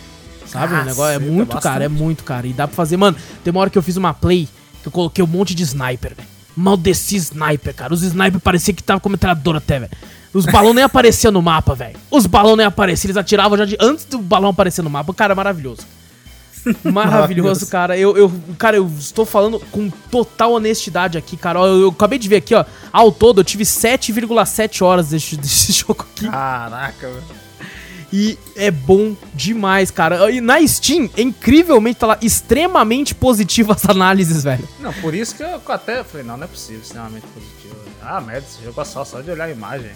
Sabe? o negócio é muito, cara. É muito, cara. E dá pra fazer. Mano, tem uma hora que eu fiz uma play que eu coloquei um monte de sniper, velho. Mal desci sniper, cara. Os sniper parecia que tava com metralhadora até, velho. Os balões nem apareciam no mapa, velho. Os balões nem apareciam. Eles atiravam já de, antes do balão aparecer no mapa. Cara, é maravilhoso. Maravilhoso, cara. Eu, eu, cara, eu estou falando com total honestidade aqui, cara. Eu, eu acabei de ver aqui, ó. Ao todo, eu tive 7,7 horas desse, desse jogo aqui. Caraca, velho. E é bom demais, cara. E na Steam, incrivelmente, tá lá extremamente positivo as análises, velho. Não, por isso que eu até falei, não, não é possível, extremamente positivo. Ah, merda, esse jogo é só, só de olhar a imagem.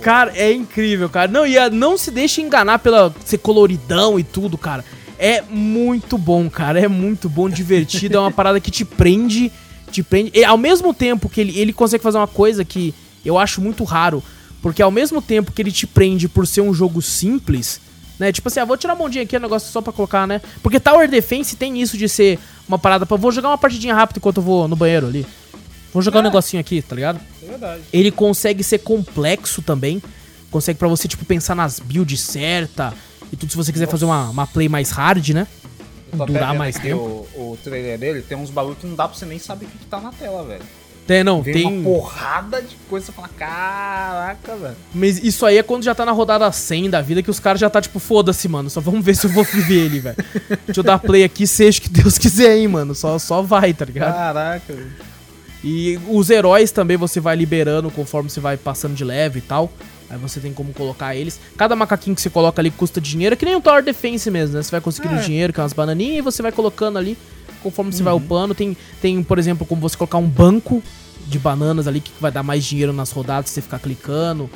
Cara, é incrível, cara. Não, e não se deixe enganar pela ser coloridão e tudo, cara. É muito bom, cara. É muito bom, divertido. é uma parada que te prende. Te prende. E ao mesmo tempo que ele, ele consegue fazer uma coisa que eu acho muito raro. Porque ao mesmo tempo que ele te prende por ser um jogo simples, né? Tipo assim, ah, vou tirar a mondinha aqui, é um negócio só pra colocar, né? Porque Tower Defense tem isso de ser uma parada pra. Vou jogar uma partidinha rápida enquanto eu vou no banheiro ali. Vou jogar um negocinho aqui, tá ligado? É verdade. ele consegue ser complexo também. Consegue pra você, tipo, pensar nas builds certa e tudo se você quiser fazer uma, uma play mais hard, né? Durar mais tempo. O, o trailer dele tem uns bagulho que não dá pra você nem saber o que, que tá na tela, velho. Tem, não, Vem tem. uma porrada de coisa, você fala, caraca, velho. Mas isso aí é quando já tá na rodada 100 da vida, que os caras já tá tipo, foda-se, mano. Só vamos ver se eu vou viver ele, velho. Deixa eu dar play aqui, seja o que Deus quiser, hein, mano. Só, só vai, tá ligado? Caraca, velho. E os heróis também você vai liberando conforme você vai passando de leve e tal. Aí você tem como colocar eles. Cada macaquinho que você coloca ali custa dinheiro, é que nem o Tower Defense mesmo, né? Você vai conseguindo É. dinheiro, que é umas bananinhas, e você vai colocando ali conforme você vai upando. Tem, tem, por exemplo, como você colocar um banco de bananas ali que vai dar mais dinheiro nas rodadas se você ficar clicando.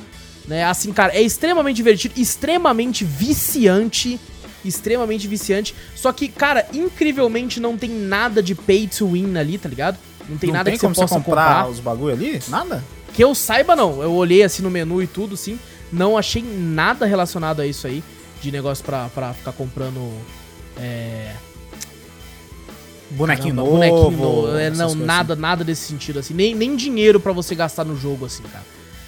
Né? Assim, cara, é extremamente divertido, extremamente viciante. Extremamente viciante. Só que, cara, incrivelmente não tem nada de pay to win ali, tá ligado? Não tem Não nada tem que você possa comprar, comprar. os bagulho ali? Nada? Que eu saiba, não. Eu olhei assim no menu e tudo, sim. Não achei nada relacionado a isso aí. De negócio pra, pra ficar comprando. É. Bonequinho caramba, novo. bonequinho novo. É, não, nada, nada desse sentido, assim. Nem, nem dinheiro pra você gastar no jogo, assim, cara.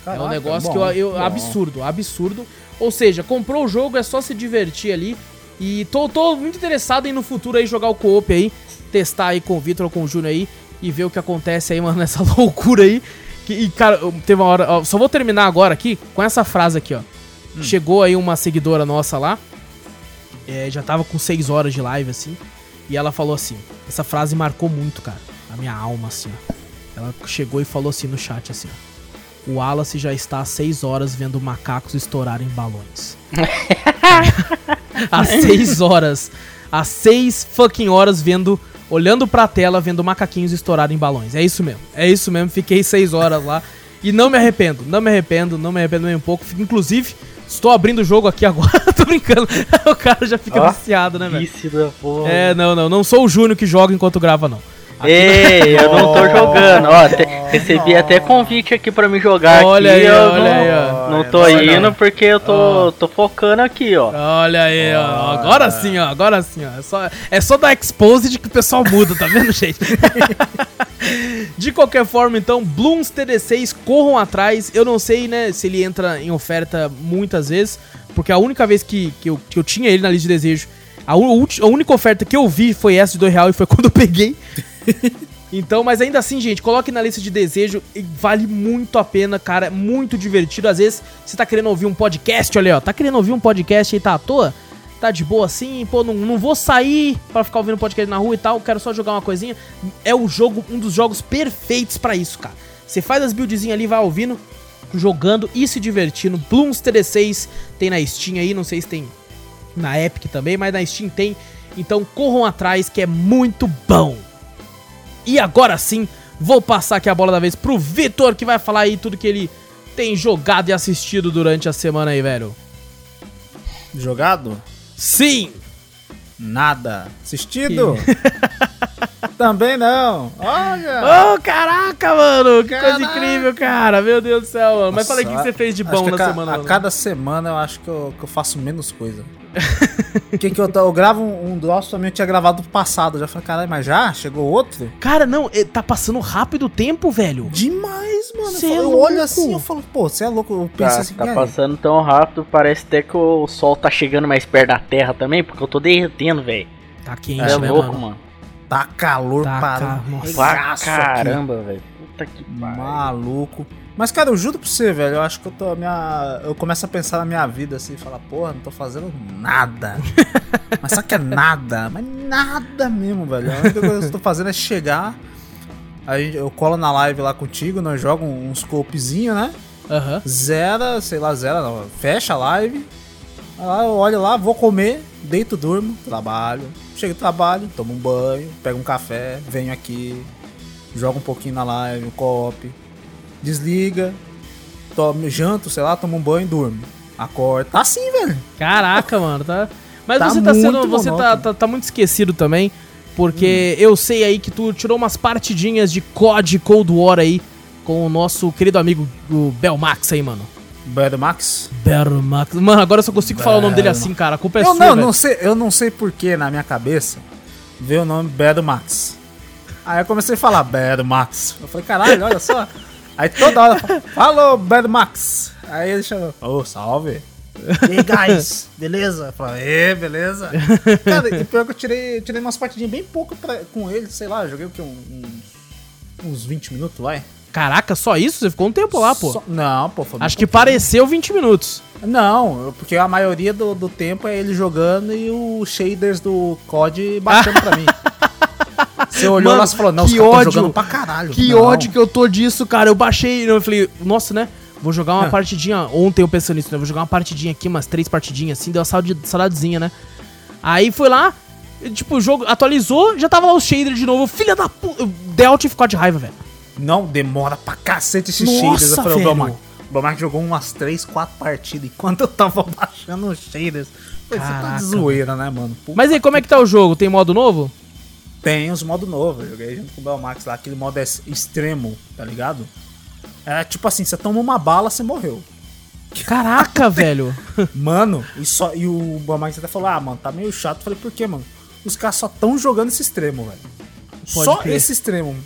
é um Caraca, negócio bom, que eu, eu absurdo, absurdo. Ou seja, comprou o jogo, é só se divertir ali. E tô, tô muito interessado em no futuro aí jogar o co-op aí, testar aí com o Vitor ou com o Júnior aí e ver o que acontece aí, mano, nessa loucura aí. Que, e, cara, teve uma hora. ó, só vou terminar agora aqui com essa frase aqui, ó. Hum. Chegou aí uma seguidora nossa lá. é, já tava com 6 horas de live, assim. E ela falou assim: essa frase marcou muito, cara. A minha alma, assim, ó. Ela chegou e falou assim no chat, assim, ó. O Wallace já está há 6 horas vendo macacos estourarem balões. há 6 horas. Há 6 fucking horas vendo. Olhando pra tela, vendo macaquinhos estourarem balões. É isso mesmo. É isso mesmo. Fiquei 6 horas lá. E não me arrependo. Não me arrependo. Não me arrependo nem um pouco. Inclusive, estou abrindo o jogo aqui agora. Tô brincando. o cara já fica Ó, viciado, né, velho? Vício da porra. É, não, não. Não sou o Júnior que joga enquanto grava, não. Ei, eu não tô jogando. Ó, te- recebi até convite aqui pra me jogar Olha aqui. aí, eu olha não, aí, ó. não tô Não, indo porque eu tô, tô focando aqui, ó. Olha aí, ó. Agora sim, ó. Agora sim, ó. É só, é só dar exposed que o pessoal muda, tá vendo, gente? De qualquer forma, então, Blooms TD6, corram atrás. Eu não sei, né, se ele entra em oferta muitas vezes, porque a única vez que, que, eu, que eu tinha ele na lista de desejo, a, a única oferta que eu vi foi essa de 2 real e foi quando eu peguei. Então, mas ainda assim, gente, coloque na lista de desejo e vale muito a pena, cara. É muito divertido. Às vezes, você tá querendo ouvir um podcast, olha aí, ó. Tá querendo ouvir um podcast aí, tá à toa? Tá de boa assim, pô, não, não vou sair pra ficar ouvindo podcast na rua e tal, quero só jogar uma coisinha. É o jogo, um dos jogos perfeitos pra isso, cara. Você faz as buildzinhas ali, vai ouvindo, jogando e se divertindo. Blooms TD6 tem na Steam aí, não sei se tem na Epic também, mas na Steam tem. Então corram atrás que é muito bom. E agora sim, vou passar aqui a bola da vez pro Vitor, que vai falar aí tudo que ele tem jogado e assistido durante a semana aí, velho. Jogado? Sim! Nada. Assistido? Também não. Olha. Ô, caraca, mano! Que coisa Caraca. incrível, cara! Meu Deus do céu, mano. Mas Nossa, fala aí o que você fez de bom na a semana, A mano. cada semana eu acho que eu, que eu faço menos coisa. que que eu, tô- eu gravo um, um troço também, eu tinha gravado do passado. Já falei, caralho, mas já? Chegou outro? Cara, não, é- tá passando rápido o tempo, velho. Demais, mano. Cê eu, é falo- eu louco. olho assim eu falo, pô, você é louco. Eu pensei Tá, assim, tá "E aí?" passando tão rápido, parece até que o sol tá chegando mais perto da terra também, porque eu tô derretendo, velho. Tá quente, É, né, louco, mano? mano. Tá calor Tá para ca- nossa. Caramba, velho. Puta que pariu. Maluco. Mas, cara, eu juro pra você, velho. Eu acho que eu tô. Minha... Eu começo a pensar na minha vida assim e falar, porra, não tô fazendo nada. Mas sabe que é nada? Mas nada mesmo, velho. A única coisa que eu tô fazendo é chegar. Aí eu colo na live lá contigo, nós jogamos uns coopzinhos, né? Aham. Zera, sei lá, zera não. Fecha a live. Aí lá eu olho lá, vou comer, deito, durmo, trabalho. Chego do trabalho, tomo um banho, pego um café, venho aqui, jogo um pouquinho na live, um co-op, desliga, tomo, janto, sei lá, tomo um banho e durmo. Acordo. Tá assim, velho. Caraca, mano, tá. Mas Tá você tá sendo. Você tá, tá, tá muito esquecido também. Porque eu sei aí que tu tirou umas partidinhas de COD Cold War aí com o nosso querido amigo o Belmax aí, mano. Bad Max. Belmax. Mano, agora eu só consigo falar o nome dele assim, cara. A culpa é Eu sua, não, velho. não sei, eu não sei porquê na minha cabeça veio o nome Bad Max. Aí eu comecei a falar Bad Max. Eu falei, caralho, olha só. Aí toda hora, falou Bad Max. Aí ele chamou, ô, salve. E aí, guys, beleza? Eu falei, beleza? Cara, e pior que eu tirei, tirei umas partidinhas bem pouco pra- com ele, sei lá, joguei o que? Um- uns 20 minutos, vai? Caraca, só isso? Você ficou um tempo lá, pô. Só- não, pô, foi Acho que pareceu 20 minutos. não, porque a maioria do, do tempo é ele jogando e os shaders do COD baixando pra mim. Você olhou Mano, lá e falou, não, que os caras tão ódio. jogando pra caralho. Que Não. ódio que eu tô disso, cara. Eu baixei, eu falei, nossa, né? Vou jogar uma partidinha. Ontem eu pensando nisso, né? Vou jogar uma partidinha aqui, umas três partidinhas assim, deu uma saudadezinha, né? Aí foi lá, tipo, o jogo atualizou, já tava lá o shader de novo. Filha da puta. Delt ficou de raiva, velho. Não, demora pra cacete esses Nossa, shaders. Eu falei, o velho. O Belmark jogou umas 3, 4 partidas. Enquanto eu tava baixando os shaders. Falei, você tá Caraca, de zoeira, né, mano? Puta Mas aí, como é que tá o jogo? Tem modo novo? Tem os modos novos. Eu joguei junto com o Belmax lá. Aquele modo é extremo, tá ligado? É tipo assim, você toma uma bala, você morreu. Caraca, velho. Mano, e, só, e o Belmax até falou, ah, mano, tá meio chato. Eu falei, por quê, mano? Os caras só tão jogando esse extremo, velho. Pode Só crer. esse extremo.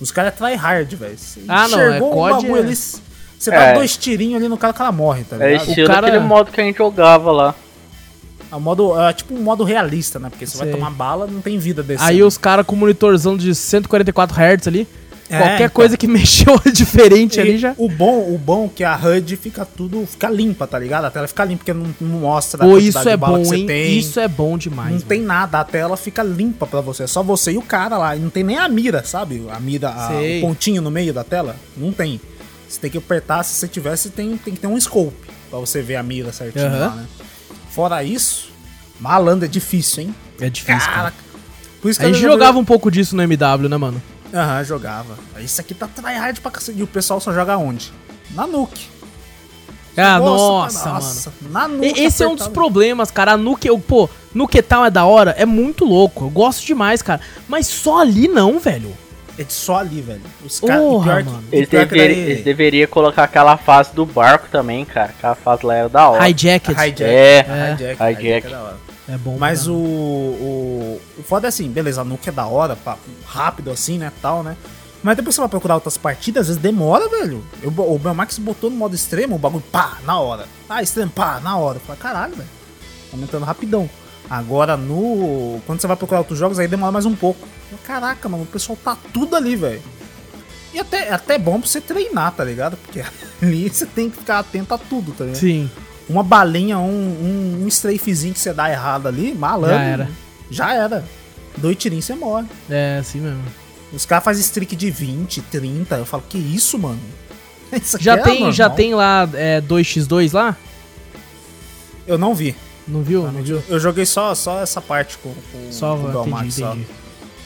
Os caras é tryhard, velho. Ah, não, é enxergou COD, um bagulho é- ali, você É. dá dois tirinhos ali no cara, o cara morre, tá É ligado? estilo cara- daquele modo que a gente jogava lá. É, um modo, é tipo um modo realista, né? Porque você vai Sei. tomar bala, não tem vida desse. Aí os caras com monitorzão de 144 Hz ali. É, qualquer então. coisa que mexeu diferente ali E já. O bom, o bom é que a HUD fica tudo, fica limpa, tá ligado? A tela fica limpa, porque não, não mostra a Pô, isso de é bom, você hein? tem. Isso é bom demais. não mano. tem nada, a tela fica limpa pra você. É só você e o cara lá. E não tem nem a mira, sabe? A mira, a- o pontinho no meio da tela. Não tem. Você tem que apertar, se você tivesse, tem, tem que ter um scope pra você ver a mira certinho Aham. lá, né? Fora isso, malandro é difícil, hein? É difícil, cara. Caraca. Por isso A gente eu jogava um pouco disso no MW, né, mano? Aham, jogava. Isso aqui tá tryhard pra cacete. E o pessoal só joga onde? Na Nuke. Ah, nossa, mano. Na Nuke. Esse é um dos apertado. problemas, cara. A Nuke, eu, pô, Nuke Town é da hora, é muito louco. Eu gosto demais, cara. Mas só ali não, velho. É só ali, velho. Os caras. Mano. Eles, daí- eles deveriam colocar aquela fase do barco também, cara. Aquela fase lá era da hora. Hijacked. Hijack. É, hijack, hijack. hijack é da hora. É bom. Mas o, o. O foda é assim, beleza, a nuke é da hora, pá, rápido assim, né? Tal, né? Mas depois você vai procurar outras partidas, às vezes demora, velho. Eu, o Belmax botou no modo extremo, o bagulho, pá, na hora. Ah, extremo, pá, na hora. Eu falei, caralho, velho. Tá aumentando rapidão. Agora no. Quando você vai procurar outros jogos, aí demora mais um pouco. Caraca, mano, o pessoal tá tudo ali, velho. E até, é até bom pra você treinar, tá ligado? Porque ali você tem que ficar atento a tudo, tá ligado? Sim. uma balinha, um, um, um strafezinho que você dá errado ali, malandro. Já era. Já era. Dois tirinhos você morre. É, assim mesmo. Os caras fazem streak de 20, 30. Eu falo, que isso, mano? Isso Já é tem, já normal. tem lá é, 2x2 lá? Eu não vi. Não viu? Não viu? Eu joguei só, só essa parte com, com, Só, com o entendi, só. entendi.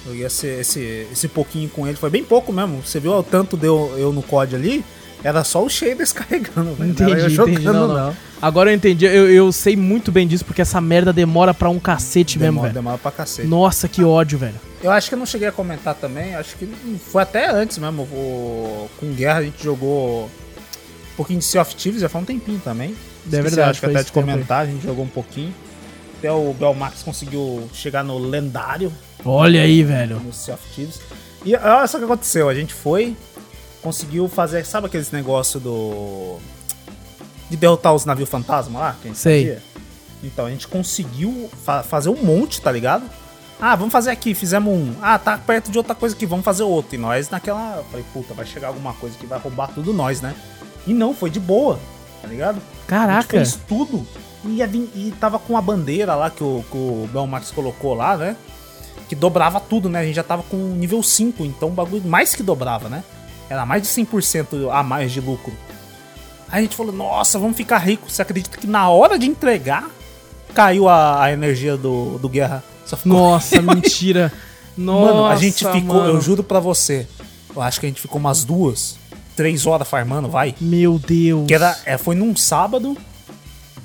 Joguei esse, esse, esse pouquinho com ele. Foi bem pouco mesmo. Você viu o tanto deu eu no COD ali? Era só o shaders carregando, velho. Não era eu Entendi, jogando, entendi. Não, não. Agora eu entendi. Eu, eu sei muito bem disso, porque essa merda demora pra um cacete mesmo, Demora, velho. demora pra cacete. Nossa, que ódio, velho. Eu acho que eu não cheguei a comentar também, acho que foi até antes mesmo. o- com Guerra a gente jogou um pouquinho de Sea of Thieves, já faz um tempinho também. Esqueci, É verdade, acho que até de tempo aí. comentar, a gente jogou um pouquinho. Até o Belmax conseguiu chegar no lendário Olha aí, velho. no Sea of Thieves. E olha só o que aconteceu, a gente foi, conseguiu fazer, sabe aqueles negócio do... De derrotar os navios fantasma lá? Que Sei. fazia? Então, a gente conseguiu fa- fazer um monte, tá ligado? Ah, vamos fazer aqui, fizemos um. Ah, tá perto de outra coisa aqui, vamos fazer outro. E nós naquela. Eu falei, puta, vai chegar alguma coisa que vai roubar tudo nós, né? E não, foi de boa, tá ligado? A gente Caraca. fez tudo. E, ia vir- e tava com a bandeira lá que o, que o Belmax colocou lá, né? Que dobrava tudo, né? A gente já tava com nível 5, então o bagulho mais que dobrava, né? Era mais de 100% a mais de lucro. Aí a gente falou, nossa, vamos ficar rico. Você acredita que na hora de entregar, caiu a, a energia do, do Guerra? Nossa, mentira. Nossa, Mano, a gente ficou, mano. eu juro pra você, eu acho que a gente ficou umas duas, três horas farmando, vai. Meu Deus. Que era, é, foi num sábado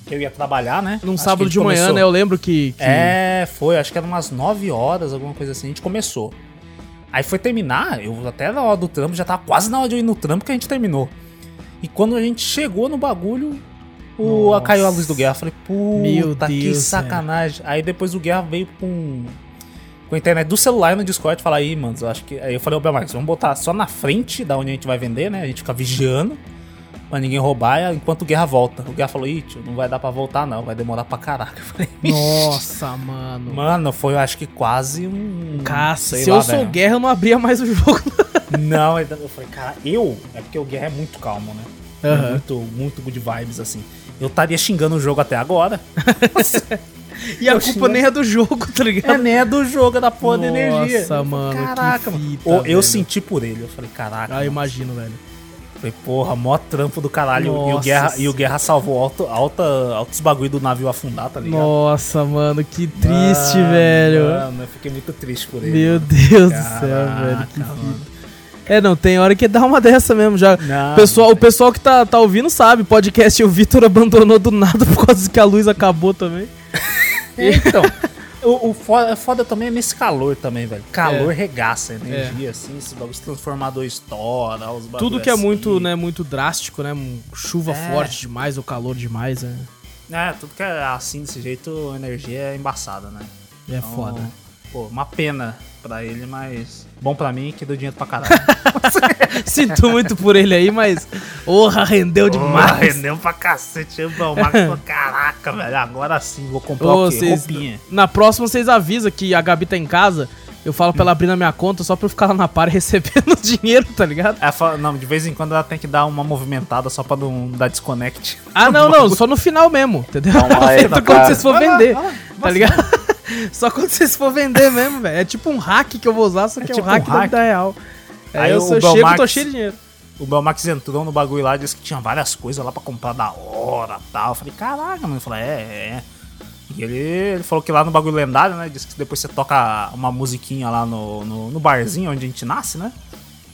que eu ia trabalhar, né? Num Acho que sábado de manhã, começou- né? Eu lembro que. que- É, foi, acho que era umas 9 horas, alguma coisa assim, a gente começou. Aí foi terminar, eu até na hora do trampo, já tava quase na hora de eu ir no trampo que a gente terminou. E quando a gente chegou no bagulho, o, Nossa. caiu a luz do Guerra. Eu falei, Meu puta, que Deus, sacanagem. Aí depois o Guerra veio com, com a internet do celular no Discord e fala, aí, mano, eu acho que. Aí eu falei, ô Belmarcos, vamos botar só na frente da onde a gente vai vender, né? A gente fica vigiando pra ninguém roubar enquanto o Guerra volta. O Guerra falou, ih, tio, não vai dar pra voltar não, vai demorar pra caraca. Eu falei, Nossa, mano. Mano, foi eu acho que quase um. Caça, se lá, eu sou velho. guerra, eu não abria mais o jogo. Não, eu falei, cara, eu. É porque o Guerra é muito calmo, né? É Aham. muito, muito good vibes, assim. Eu estaria xingando o jogo até agora. E a Eu culpa nem é do jogo, tá É ligado? nem é do jogo, é da porra da energia. Nossa, Eu mano, Caraca, mano. fita, eu velho. senti por ele. Eu falei, caraca. Ah, eu imagino, velho. Falei, porra, mó trampo do caralho. E o, Nossa Guerra, e o Guerra salvou alto, alta, altos bagulho do navio afundar, tá ligado? Nossa, mano, que triste, Mano, velho. Mano, eu fiquei muito triste por ele. Meu mano. Deus do céu, Caraca, velho. Que mano. É, não, tem hora que dá uma dessa mesmo. Já. Não, o pessoal, o pessoal que tá, tá ouvindo sabe, podcast o Vitor abandonou do nada por causa que a luz acabou também. Então, o, o foda, foda também é nesse calor também, velho. Calor É. regaça, energia, assim, esse bagulho, esse transformador estoura, os Tudo que é assim. muito, né, muito drástico, né? Chuva É. forte demais, ou calor demais, é, É, tudo que é assim, desse jeito, energia é embaçada, né? é Então, foda. Pô, uma pena pra ele, mas bom pra mim que deu dinheiro pra caralho. Sinto muito por ele aí, mas. Porra, rendeu Porra, demais. rendeu pra cacete. O Max falou, caraca, velho, agora sim, vou comprar Ô, o quê? Roupinha. na próxima vocês avisam que a Gabi tá em casa. Eu falo pra ela abrir na minha conta só pra eu ficar lá na par recebendo dinheiro, tá ligado? Ela fala, não, de vez em quando ela tem que dar uma movimentada só pra não dar desconnect. Ah, não, não, só no final mesmo, entendeu? Feito aí, quando cara. vocês for Vai lá, vender, vai lá, tá ligado? Só quando vocês for vender mesmo, velho. É tipo um hack que eu vou usar, só que é, tipo um hack um da hack. vida real. Aí, Aí eu, só chego, Belmax- tô cheio de dinheiro. O Belmax entrou no bagulho lá e disse que tinha várias coisas lá pra comprar da hora e tal. Eu falei, caraca, mano. Eu falei, é, é. E ele, ele falou que lá no bagulho lendário, né? Disse que depois você toca uma musiquinha lá no, no, no barzinho onde a gente nasce, né?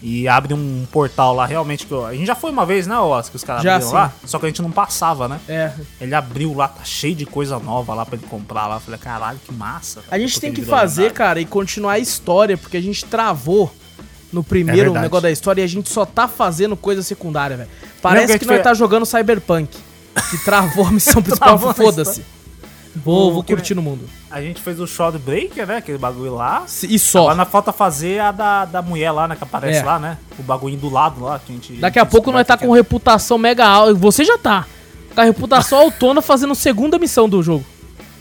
E abre um portal lá, realmente. que eu- A gente já foi uma vez, né, Oscar, que os caras Já, abriram sim. lá? Só que a gente não passava, né? É. Ele abriu lá, tá cheio de coisa nova lá pra ele comprar lá. Eu falei, caralho, que massa. A gente tem que fazer, cara, e continuar a história, porque a gente travou no É primeiro verdade. negócio da história e a gente só tá fazendo coisa secundária, velho. Parece que, que nós foi- tá jogando Cyberpunk. Que travou a missão principal. Foda-se. Vou, O vou curtir no mundo. A gente fez o Shroud Breaker, né? Aquele bagulho lá. E só. Agora falta fazer a da, da mulher lá, né? Que aparece É. lá, né? O bagulho do lado lá. Que a gente, Daqui a pouco nós tá com reputação mega alta. Você já tá. Com a reputação autona fazendo segunda missão do jogo.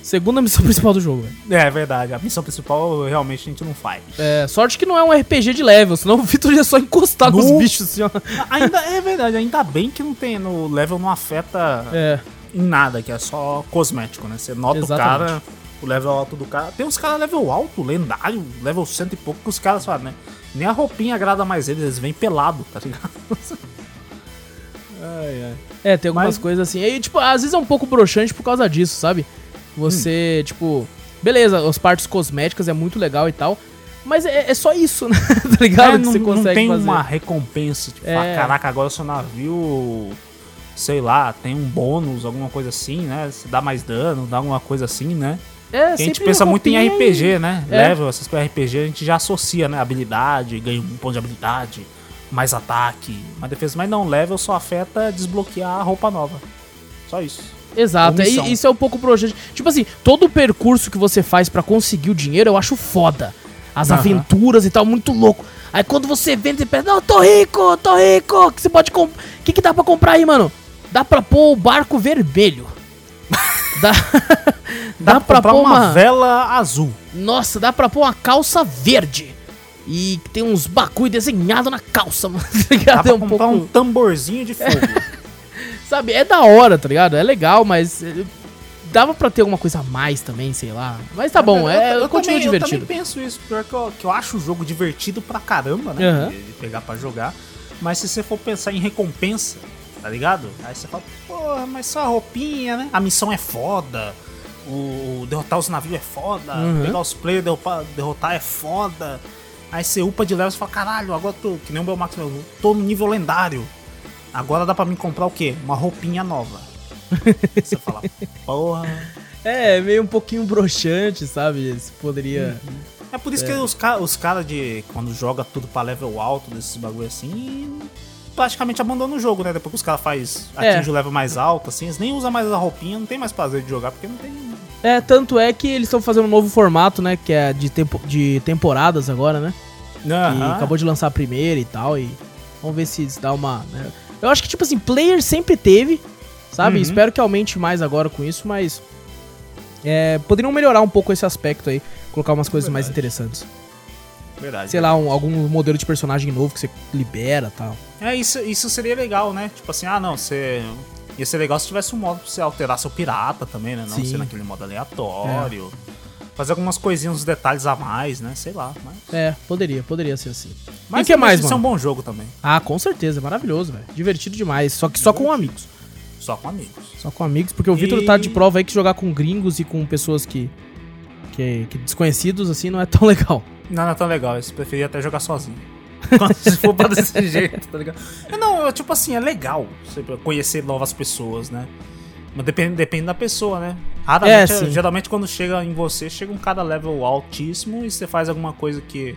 Segunda missão principal do jogo. É, é verdade. A missão principal realmente a gente não faz. É, sorte que não é um RPG de level, senão o Vitor ia só encostar nos No- bichos assim. Ainda é verdade, ainda bem que não tem no level não afeta É. em nada, que é só cosmético, né? Você nota Exatamente. o cara, o level alto do cara. Tem uns caras level alto, lendário, level cento e pouco, que os caras falam, né? Nem a roupinha agrada mais eles, eles vêm pelado, tá ligado? ai, ai. É, tem algumas Mas- coisas assim. E, tipo, às vezes é um pouco broxante por causa disso, sabe? Você, Hum. tipo, beleza, as partes cosméticas é muito legal e tal. Mas é, é só isso, né? tá ligado? É, que não, você não consegue tem fazer. uma recompensa, tipo, É. ah, caraca, agora o seu navio, sei lá, tem um bônus, alguma coisa assim, né? Se dá mais dano, dá alguma coisa assim, né? É, a gente pensa muito em RPG, né? É. Level, essas coisas RPG, a gente já associa, né? Habilidade, ganha um ponto de habilidade, mais ataque, mais defesa. Mas não, level só afeta desbloquear a roupa nova. Só isso. Exato, é, isso é um pouco broxante. Tipo assim, todo o percurso que você faz pra conseguir o dinheiro eu acho foda. As Aham. aventuras e tal, muito louco. Aí quando você vende, você pensa, não, tô rico, tô rico. Que você pode comprar. O que, que dá pra comprar aí, mano? Dá pra pôr o barco vermelho. dá, dá, pra, comprar pôr uma, uma. vela azul. Nossa, dá pra pôr uma calça verde. E tem uns bagulho desenhado na calça, mano. Tá Dá ligado? pra É um pouco. um tamborzinho de fogo. Sabe, é da hora, tá ligado? É legal, mas. eh, Dava pra ter alguma coisa a mais também, sei lá. Mas tá bom, é, eu, continua também, divertido. Eu também penso isso, pior que eu, que eu acho o jogo divertido pra caramba, né? Aham. De, de pegar pra jogar. Mas se você for pensar em recompensa, tá ligado? Aí você fala, porra, mas só a roupinha, né? A missão é foda. O, o derrotar os navios é foda. Uhum. Pegar os players, derrotar, derrotar é foda. Aí você upa de level e fala, caralho, agora tô, que nem o Belmax, eu tô no nível lendário. Agora dá pra mim comprar o quê? Uma roupinha nova. você fala, porra. É, meio um pouquinho broxante, sabe? Se poderia. É por isso que os, os caras de. Quando joga tudo pra level alto desses bagulho assim. Praticamente abandonam o jogo, né? Depois que os caras faz É. atinge o level mais alto, assim, eles nem usam mais a roupinha, não tem mais prazer de jogar, porque não tem. É, tanto é que eles estão fazendo um novo formato, né? Que é de, tempo, de temporadas agora, né? Que Aham. acabou de lançar a primeira e tal. E vamos ver se dá uma. né? Eu acho que, tipo assim, player sempre teve, sabe? Uhum. Espero que aumente mais agora com isso, mas. É, poderiam melhorar um pouco esse aspecto aí. Colocar umas coisas mais Verdade. interessantes. Verdade. Sei lá, um- algum modelo de personagem novo que você libera e tal. É, isso, isso seria legal, né? Tipo assim, ah não, você. Ia ser legal se tivesse um modo pra você alterar seu pirata também, né? Não Sim. ser naquele modo aleatório. Fazer algumas coisinhas, uns detalhes a mais, né? Sei lá. Mas, É, poderia, poderia ser assim. mas o que mais, Isso é um mano? bom jogo também. Ah, com certeza, maravilhoso, velho. Divertido demais. Só que só com amigos. Só com amigos. Só com amigos, porque o E- Vitor tá de prova aí que jogar com gringos e com pessoas que, que, que desconhecidos, assim, não é tão legal. Não, não é tão legal. Eu preferia até jogar sozinho. Se for pra desse jeito, tá ligado? É, Não, é, tipo assim, é legal conhecer novas pessoas, né? Mas depende, depende da pessoa, né? Raramente, É, geralmente quando chega em você, chega um cara level altíssimo e você faz alguma coisa que.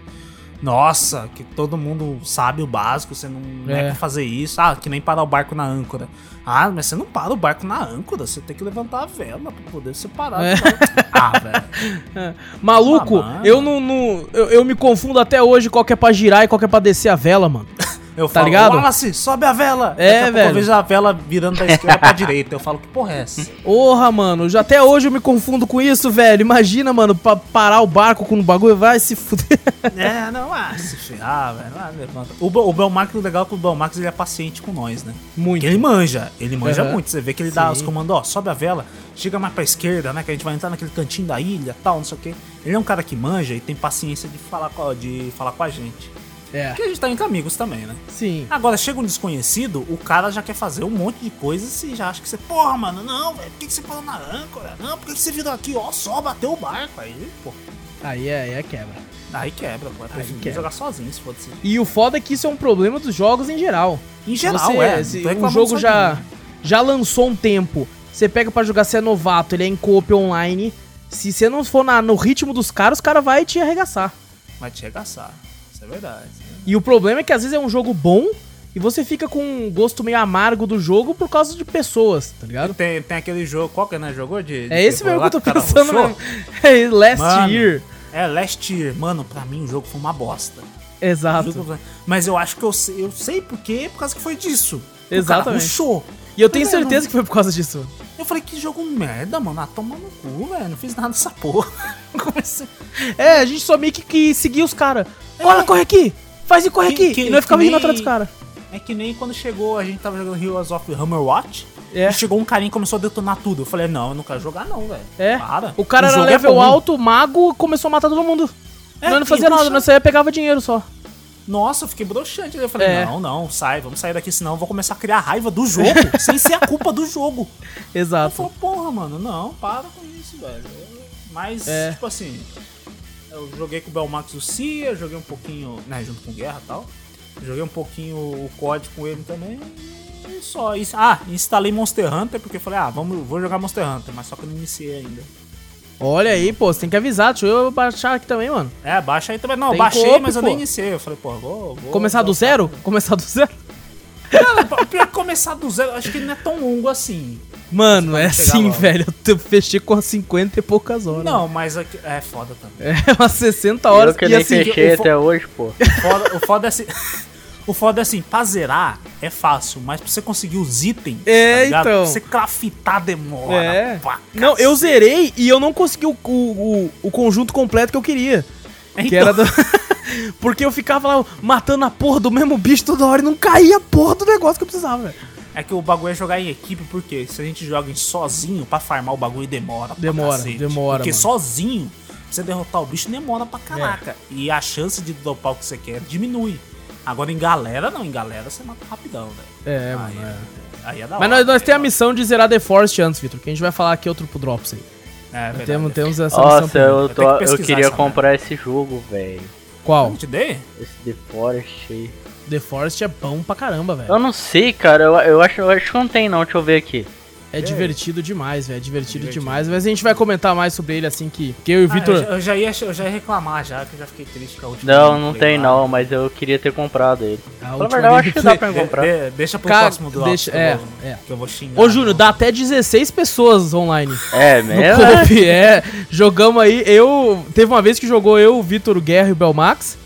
Nossa, que todo mundo sabe o básico, você não é, É. pra fazer isso. Ah, que nem parar o barco na âncora. Ah, mas você não para o barco na âncora, você tem que levantar a vela pra poder separar. É. Ah, velho. Maluco, Ah, eu não. não- eu, eu me confundo até hoje qual que é pra girar e qual que é pra descer a vela, mano. Eu Tá falo, ligado? Wallace, sobe a vela. É, Daqui a velho. Eu vejo a vela virando da esquerda pra direita. Eu falo, que porra é essa? Porra, mano, já até hoje eu me confundo com isso, velho. Imagina, mano, pra parar o barco com o bagulho, vai se fuder. é, não, ah, se ferrar, velho. Ah, levanta. O, o Belmax, o legal é que o Belmax ele é paciente com nós, né? Muito. Porque ele manja, ele manja Aham. muito. Você vê que ele dá Sim. os comandos, ó, sobe a vela, chega mais pra esquerda, né? Que a gente vai entrar naquele cantinho da ilha tal, não sei o quê. Ele é um cara que manja e tem paciência de falar com, de falar com a gente. É, Porque a gente tá entre amigos também, né? sim. Agora, chega um desconhecido, o cara já quer fazer um monte de coisas e já acha que você, porra, mano, não, velho, por que, que você parou na âncora? Não, por que, que você virou aqui? Ó, só bateu o barco. Aí, pô, Aí é, aí é quebra. aí quebra, pô. Preferível quebra. jogar sozinho, se for assim. E o foda é que isso é um problema dos jogos em geral. Em geral, Você- é. se o reclamando jogo já, já lançou um tempo. Você pega pra jogar, você é novato, ele é em coop online. Se você não for na- no ritmo dos caras, os caras vai te arregaçar. Vai te regaçar. É verdade. E o problema é que às vezes é um jogo bom e você fica com um gosto meio amargo do jogo por causa de pessoas, tá ligado? Tem, tem aquele jogo, qual que é, né? Jogou de. de É esse terror mesmo que eu tô pensando mesmo. É Last Mano, Year. É, Last Year. Mano, pra mim o jogo foi uma bosta. Exato. jogo- Mas eu acho que eu sei, eu sei por quê, por causa que foi disso. Exatamente. show. E eu tenho Mas, é, certeza não- que foi por causa disso. Eu falei, que jogo merda, mano. Ah, toma no cu, velho. Não fiz nada dessa porra. Comecei. É, a gente só meio que, que seguia os caras. Olha, corre aqui! Faz e corre Que- aqui! que- e nós ficava que indo nem- atrás dos caras. É que nem quando chegou, a gente tava jogando Heroes of Hammerwatch. É. E chegou um carinha e começou a detonar tudo. Eu falei, não, eu não quero jogar não, velho. É. Para. O cara era jogo é level bom. alto, mago, começou a matar todo mundo. É, nós não fazia e nada, nós saía pegava dinheiro só. Nossa, eu fiquei broxante. Eu falei, É. não, não, sai, vamos sair daqui, senão eu vou começar a criar raiva do jogo, sem ser a culpa do jogo. Eu Exato. falei, porra, mano, não, para com isso, velho. Mas, É. tipo assim, eu joguei com o Belmax o Cia, joguei um pouquinho, né, junto com Guerra e tal. Joguei um pouquinho o COD com ele também. E só isso. Ah, instalei Monster Hunter, porque eu falei, ah, vamos, vou jogar Monster Hunter, mas só que eu não iniciei ainda. Olha aí, pô, você tem que avisar. Deixa eu baixar aqui também, mano. É, baixa aí também. Não, Tem baixei, mas eu pô. nem iniciei. Eu falei, pô, vou. vou Começar do zero? Começar do zero? Cara, pior que começar do zero, acho que ele não é tão longo assim. Mano, é assim, logo. velho. Eu fechei com 50 e poucas horas. Não, mas aqui- é foda também. É umas 60 horas. eu que e nem assim, fechei o fo- até hoje, pô. O foda, o foda é assim. O foda é assim, pra zerar é fácil, mas pra você conseguir os itens, É, tá ligado? então. Pra você craftar demora. É. pra Não, eu zerei e eu não consegui o, o, o, o conjunto completo que eu queria. Que Então. era do... Porque eu ficava lá matando a porra do mesmo bicho toda hora e não caía a porra do negócio que eu precisava, velho. É que o bagulho é jogar em equipe, porque se a gente joga em sozinho, pra farmar o bagulho demora. pra Demora, demora, Porque mano. sozinho, pra você derrotar o bicho demora pra caraca. E a chance de dropar o que você quer diminui. Agora em galera, não, em galera você mata rapidão, velho. É, Aí, mano. é. aí é da Mas hora. nós, nós temos a é missão de zerar The Forest antes, Vitor, que a gente vai falar aqui outro pro Drops aí. É, verdade. Temos, temos essa Nossa, eu, tô, que eu pesquisar queria essa comprar esse jogo, velho. Qual? Eu te dei? Esse The Forest aí. The Forest é bom pra caramba, velho. Eu não sei, cara. Eu, eu, acho, eu acho que não tem, não. Deixa eu ver aqui. É divertido demais, velho. É divertido, Divertido. demais. Mas a gente vai comentar mais sobre ele assim que. Porque eu e o Ah, Vitor. eu, já- eu já ia, eu já ia reclamar já, que eu já fiquei triste com a última. Não, vez não que tem lá. não, mas eu queria ter comprado ele. A Fala a última verdade, eu acho que dá pra De- comprar. de- deixa pro Ca- próximo drop. deixa- que eu é, vou- é. Que eu vou xingar. Ô, Júnior, dá até 16 pessoas online. É, mesmo? coop, é. Jogamos aí, eu. Teve uma vez que jogou eu, o Vitor, o Guerra e o Belmax.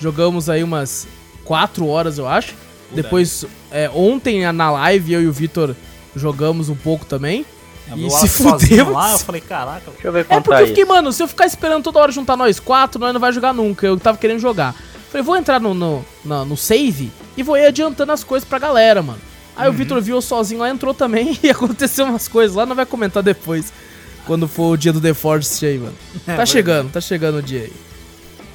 Jogamos aí umas 4 horas, eu acho. Depois, é, ontem na live, eu e o Vitor jogamos um pouco também. Eu e o se fudemos. lá, eu falei, caraca. Deixa eu ver É quanto porque eu fiquei, isso. mano, se eu ficar esperando toda hora juntar nós quatro, nós não vai jogar nunca. Eu tava querendo jogar. Falei, vou entrar no, no, na- no save e vou ir adiantando as coisas pra galera, mano. Aí o Vitor viu eu sozinho lá, entrou também e aconteceu umas coisas lá, não vai comentar depois. Quando for o dia do The Force aí, mano. É, Tá chegando, tá chegando o dia aí.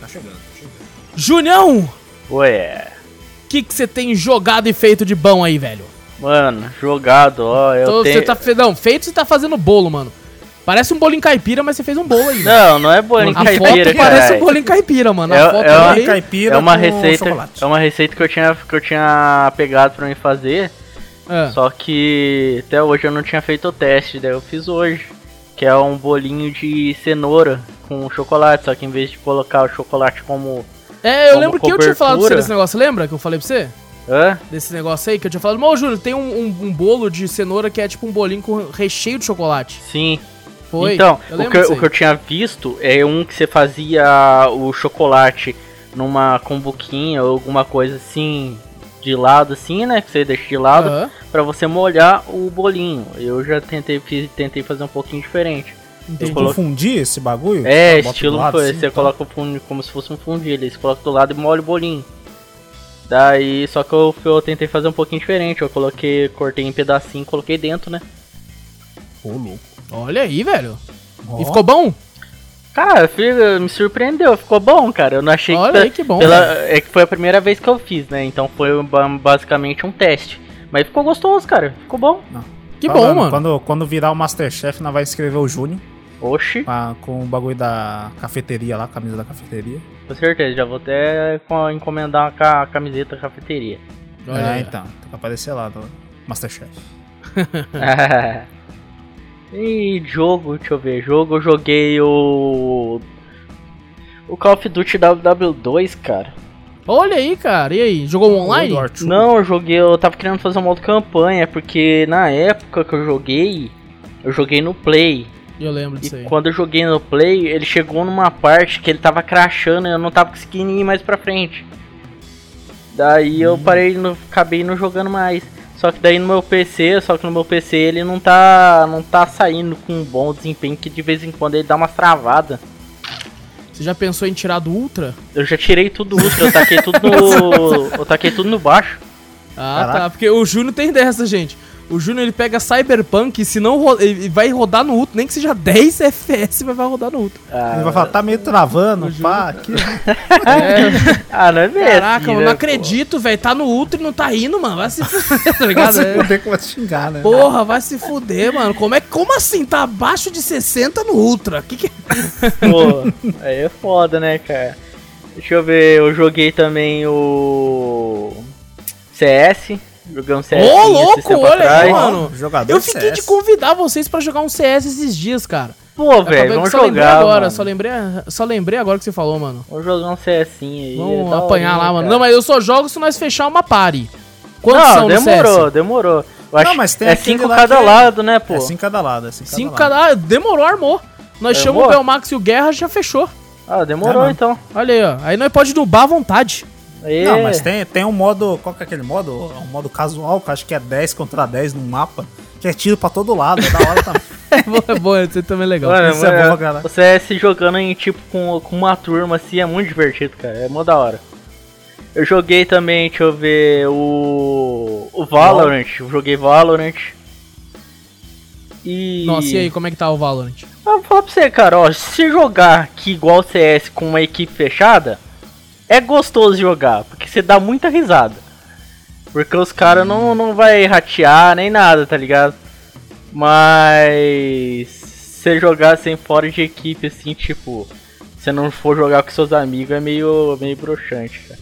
Tá chegando, tá chegando. Junião, Ué. o que que você tem jogado e feito de bom aí, velho? Mano, jogado, ó. Eu Tô- tenho... Você tá fe... Não, feito você tá fazendo bolo, mano. Parece um bolinho caipira, mas você fez um bolo aí. velho. Não, não é bolinho a caipira, foto parece um bolinho caipira, mano. É- a foto é uma aí- caipira É uma receita, chocolate. é uma receita que eu tinha que eu tinha pegado pra mim fazer, Ah, só que até hoje eu não tinha feito o teste, daí eu fiz hoje, que é um bolinho de cenoura com chocolate, só que em vez de colocar o chocolate como, É, eu lembro que eu tinha falado pra você cobertura. desse negócio, lembra que eu falei pra você? hã? Desse negócio aí, que eu tinha falado, ô Júnior, tem um, um- um bolo de cenoura que é tipo um bolinho com recheio de chocolate. Sim. Foi? Então, o que, eu- o que eu tinha visto é um que você fazia o chocolate numa combuquinha ou alguma coisa assim de lado assim, né, que você deixa de lado Aham, pra você molhar o bolinho. Eu já tentei fiz- tentei fazer um pouquinho diferente. Entendi. colo- Confundir esse bagulho? É, estilo lado, foi, assim, você tá? coloca o fundo como se fosse um fundilho, aí você coloca do lado e molha o bolinho. Daí, só que eu, eu tentei fazer um pouquinho diferente, eu coloquei, cortei em pedacinho, coloquei dentro, né? Ô, louco. Olha aí, velho. Ó, E ficou bom? Cara, filho, me surpreendeu, ficou bom, cara. Eu não achei Olha que, aí, que bom. pela, é que foi a primeira vez que eu fiz, né? Então foi ba- basicamente um teste. Mas ficou gostoso, cara. Ficou bom. Que falando, bom, mano. Quando, quando virar o Masterchef, nós vai escrever o Júnior Oxi, com, a- com o bagulho da cafeteria lá, a camisa da cafeteria. com certeza. Já vou até co- encomendar uma ca- camiseta cafeteria. Olha é, aí. então. Tem que aparecer lá no Masterchef. e jogo, deixa eu ver. Jogo, eu joguei o. O Call of Duty WW2, cara. Olha aí, cara. E aí, jogou online? Não, eu joguei, eu tava querendo fazer um modo campanha, porque na época que eu joguei, eu joguei no Play. Eu lembro E disso aí. quando eu joguei no Play, ele chegou numa parte que ele tava crashando e eu não tava conseguindo ir mais pra frente. Daí eu parei, no, acabei não jogando mais. Só que daí no meu PC, só que no meu PC ele não tá, não tá saindo com um bom desempenho, que de vez em quando ele dá umas travadas. Você já pensou em tirar do Ultra? Eu já tirei tudo ultra, eu taquei tudo no. eu taquei tudo no baixo. Ah, Caraca. tá. Porque o Júnior tem dessa, gente. O Júnior ele pega Cyberpunk e se não ro- ele vai rodar no Ultra, nem que seja 10 FPS, mas vai rodar no Ultra. Ele vai falar, tá meio travando, pá, aqui. É, Ah, não é mesmo. caraca, eu não acredito, velho. Tá no Ultra e não tá indo, mano. Vai se fuder, tá ligado? Você É. poder que vai xingar, né? Porra, vai se fuder, mano. Como, é, como assim? Tá abaixo de 60 no Ultra? Que que é? Pô, aí é foda, né, cara? Deixa eu ver, eu joguei também o CS. Joguei um CS. Ô, louco, olha aí, mano. Jogador Eu fiquei CS. de convidar vocês pra jogar um CS esses dias, cara. Pô, Acabei- velho, vamos só lembrei jogar. agora, mano. só lembrei, só lembrei agora que você falou, mano. Vamos jogar um CSinho aí. Vamos é apanhar lá, mano. cara. Não, mas eu só jogo se nós fechar uma party. Quantos Não, são no demorou, CS? demorou. Eu acho Não, mas tem é cinco lá cada que é- lado, né, pô? É cinco cada lado, é cinco, Cinco cada lado. cada... Demorou, armou. Nós chamamos o Belmax e o Guerra, já fechou. Ah, demorou É, então. Olha aí, ó. Aí nós pode nubar à vontade. Aí, Não, mas tem, tem um modo. Qual que é aquele modo? Um modo casual, que eu acho que é 10 contra 10 no mapa. Que é tiro pra todo lado, é da hora também. É bom, é bom, isso aí também é legal. Mano, isso é mano, bom, cara. O CS jogando em tipo com, com uma turma assim é muito divertido, cara. É mó da hora. Eu joguei também, deixa eu ver, o. O Valorant. Eu joguei Valorant. E. Nossa, e aí, como é que tá o Valorant? Eu vou falar pra você, cara, ó, se jogar aqui igual o CS com uma equipe fechada, é gostoso jogar, porque você dá muita risada. Porque os caras não, não vai ratear nem nada, tá ligado? Mas se você jogar sem fora de equipe, assim, tipo, se não for jogar com seus amigos, é meio, meio broxante, cara.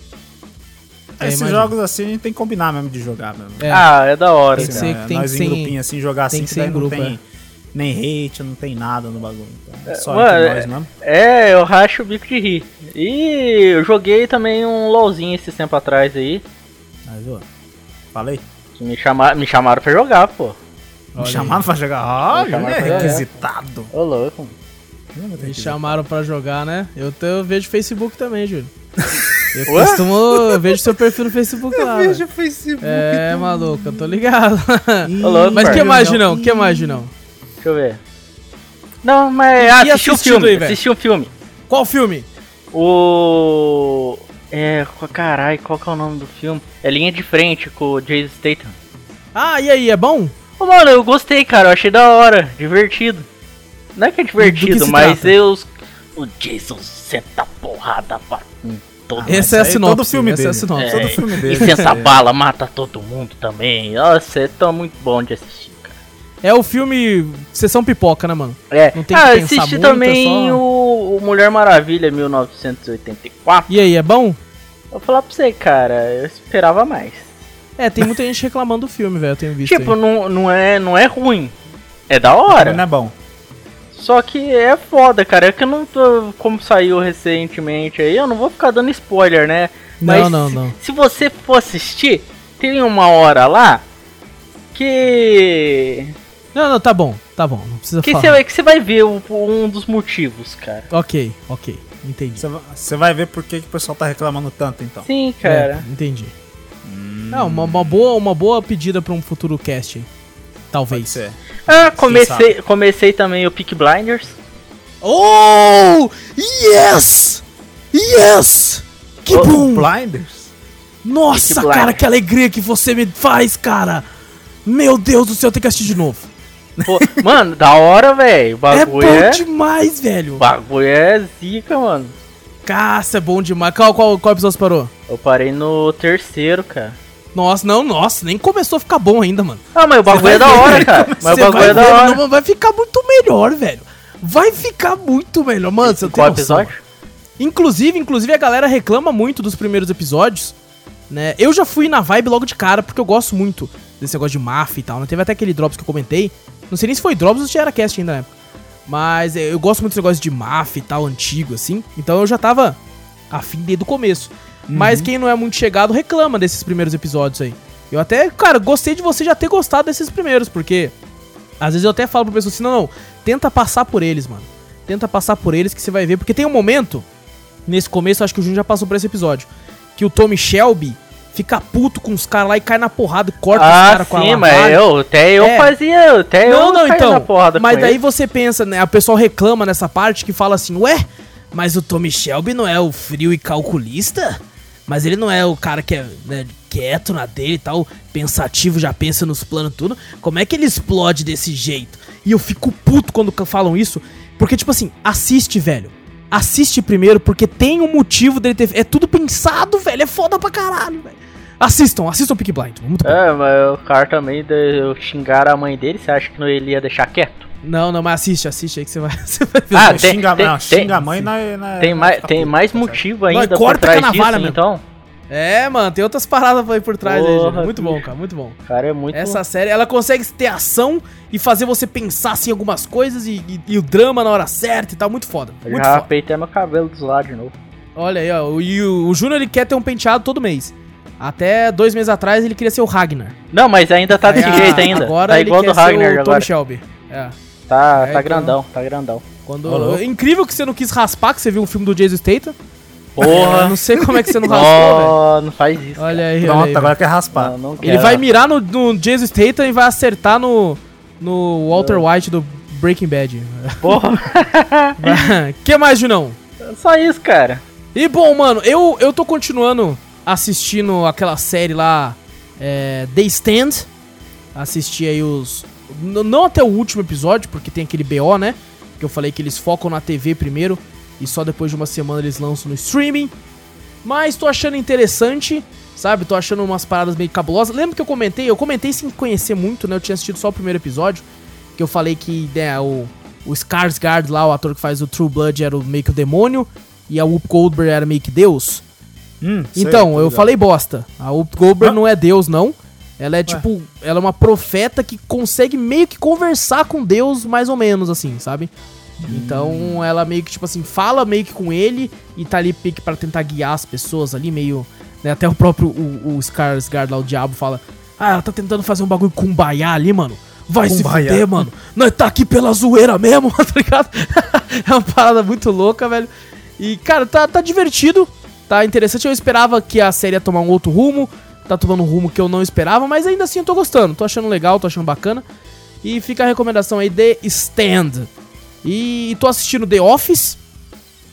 É, Esses imagina. jogos assim a gente tem que combinar mesmo de jogar mesmo. É. Ah, é da hora, Tem que ser- É, tem nós que em grupinho assim, jogar tem assim, que que daí em não grupo, tem é. nem hate, não tem nada no bagulho. Então, é só mano, entre é- nós mesmo. É, eu racho o bico de rir. E eu joguei também um LOLzinho esse tempo atrás aí. Aí, viu? Falei. Que me, chama, me chamaram pra jogar, pô. Me Olha chamaram pra jogar. Ah, é requisitado. Ô, louco. Me chamaram pra jogar, né? Eu, te- eu vejo Facebook também, Júlio. Eu Ué? costumo. Eu vejo seu perfil no Facebook lá. velho. o Facebook. É, maluco, eu tô ligado. Ô, louco, Mas que mais, Junão? Que mais, Junão? Deixa eu ver. Não, mas ah, assisti um filme. aí, assisti um filme. Qual filme? O. É. Carai, qual que é o nome do filme? É Linha de Frente com o Jason Statham. Ah, e aí, é bom? Ô, mano, eu gostei, cara. Eu achei da hora. Divertido. Não é que é Do divertido, que mas trata? eu, o Jason senta porrada pra todo mundo. Essa é a sinopse. todo filme essa é a dele. sinopse. todo filme E dele. senta É. bala, mata todo mundo também. Nossa, é tão muito bom de assistir. É o filme Sessão Pipoca, né, mano? É, Não tem que ah, pensar assisti muito, também é só- o, o Mulher Maravilha 1984. E aí, é bom? Vou falar pra você, cara, eu esperava mais. É, tem muita gente reclamando do filme, velho. Eu tenho visto. Tipo, aí. não, não, é, não é ruim. É da hora. Não é bom. Só que é foda, cara. É que eu não tô. Como saiu recentemente aí, eu não vou ficar dando spoiler, né? Não, não, não. Se você for assistir, tem uma hora lá que. Não, não, tá bom, tá bom. Não precisa Que falar. vai, que você vai ver o- um dos motivos, cara. Ok, ok. Entendi. Você vai- ver por que, que o pessoal tá reclamando tanto, então. Sim, cara. É, entendi. Não, uma, uma boa, uma boa pedida pra um futuro cast Talvez. ser. Ah, comecei, comecei também o Peak Blinders. Oh! Yes! Yes! Que Oh, bom! Blinders? Nossa, Peaky cara, Blinders. que alegria que você me faz, cara! Meu Deus do céu, eu tenho que assistir de novo. Pô, mano, da hora, velho. O É bagulho bom é. demais, velho. O bagulho é zica, mano. Caça, é bom demais. Qual, qual, qual episódio você parou? Eu parei no terceiro, cara. Nossa, não, nossa, nem começou a ficar bom ainda, mano. Ah, mas o bagulho é da hora, cara. Mas o bagulho é da ver, hora. não, vai ficar muito melhor, velho. Vai ficar muito melhor. Mano, você Qual noção. episódio? Inclusive, inclusive a galera reclama muito dos primeiros episódios, né? Eu já fui na vibe logo de cara, porque eu gosto muito desse negócio de máfia e tal, né? Teve até aquele Drops que eu comentei. Não sei nem se foi Drops ou se era cast ainda na época. Mas é, eu gosto muito desse negócio de máfia e tal, antigo, assim. Então eu já tava afim desde o começo. Mas quem não é muito chegado reclama desses primeiros episódios aí. Eu até, cara, gostei de você já ter gostado desses primeiros, porque às vezes eu até falo pro pessoal assim, não, não, tenta passar por eles, mano. Tenta passar por eles que você vai ver, porque tem um momento, nesse começo, acho que o Júnior já passou por esse episódio, que o Tommy Shelby fica puto com os caras lá e cai na porrada e corta os Ah, caras com a sim, mas eu, até eu É. fazia, até eu Não, não, caía então. na porrada mas daí ele. você pensa, né? O pessoal reclama nessa parte que fala assim, ué, mas o Tommy Shelby não é o frio e calculista? Mas ele não é o cara que é né, quieto na dele e tal, pensativo, já pensa nos planos tudo. Como é que ele explode desse jeito? E eu fico puto quando falam isso, porque, tipo assim, assiste, velho. Assiste primeiro, porque tem um motivo dele ter. É tudo pensado, velho. É foda pra caralho, velho. Assistam, assistam o Peak Blind. Muito bom. É, mas o cara também deu xingar a mãe dele, você acha que não ele ia deixar quieto? Não, não, mas assiste, assiste aí que você vai, você vai ver. Ah, Não, tem- xinga, tem- não, tem- xinga a mãe, não não é- Tem não mais, tem puto, mais tá motivo ainda por corta trás com a navalha disso, então. É, mano, tem outras paradas aí por trás aí, Porra, gente. Muito bom, cara, muito bom. Cara é muito. Essa série, ela consegue ter ação e fazer você pensar assim em algumas coisas e, e- e o drama na hora certa e tal, muito foda. Eu Muito já foda. até meu cabelo dos lados de novo. Olha aí, ó. E o, o Júnior ele quer ter um penteado todo mês. Até dois meses atrás ele queria ser o Ragnar. Não, mas ainda tá desse Aí, jeito ainda. Agora tá ele igual quer do ser Ragnar o Tommy agora. Shelby. É. Tá, É, tá então- grandão, tá grandão. Quando, incrível que você não quis raspar, que você viu um filme do Jason Statham. Eu Porra. não sei como é que você não raspou, velho. Não, faz isso. Olha aí, olha Pronto, aí, agora quer raspar. Não, não Ele vai mirar no, no Jason Statham e vai acertar no, no Walter White do Breaking Bad. Porra. que mais, Junão? Só isso, cara. E bom, mano, eu, eu tô continuando assistindo aquela série lá, é, The Stand. Assisti aí os. Não até o último episódio, porque tem aquele BO, né? Que eu falei que eles focam na TV primeiro e só depois de uma semana eles lançam no streaming. Mas tô achando interessante, sabe? Tô achando umas paradas meio cabulosas. Lembra que eu comentei? Eu comentei sem conhecer muito, né? Eu tinha assistido só o primeiro episódio. Que eu falei que né, o, o Skarsgård lá, o ator que faz o True Blood, era o, meio que o demônio. E a Whoop Goldberg era meio que Deus. Hum, sei, Então, tô eu falei bosta. A Goldberg não é Deus, não. Ela é tipo. Ela é uma profeta que consegue meio que conversar com Deus, mais ou menos, assim, sabe? Então ela meio que, tipo assim, fala meio que com ele e tá ali meio que pra tentar guiar as pessoas ali, meio. né, Até o próprio o, o Skarsgård lá, o diabo, fala: Ah, ela tá tentando fazer um bagulho com ali, mano. Vai se fuder, mano. Nós tá aqui pela zoeira mesmo, tá ligado? é uma parada muito louca, velho. E, cara, tá, tá divertido, tá interessante. Eu esperava que a série ia tomar um outro rumo, tá tomando um rumo que eu não esperava, mas ainda assim eu tô gostando, tô achando legal, tô achando bacana. E fica a recomendação aí, The Stand. E tô assistindo The Office,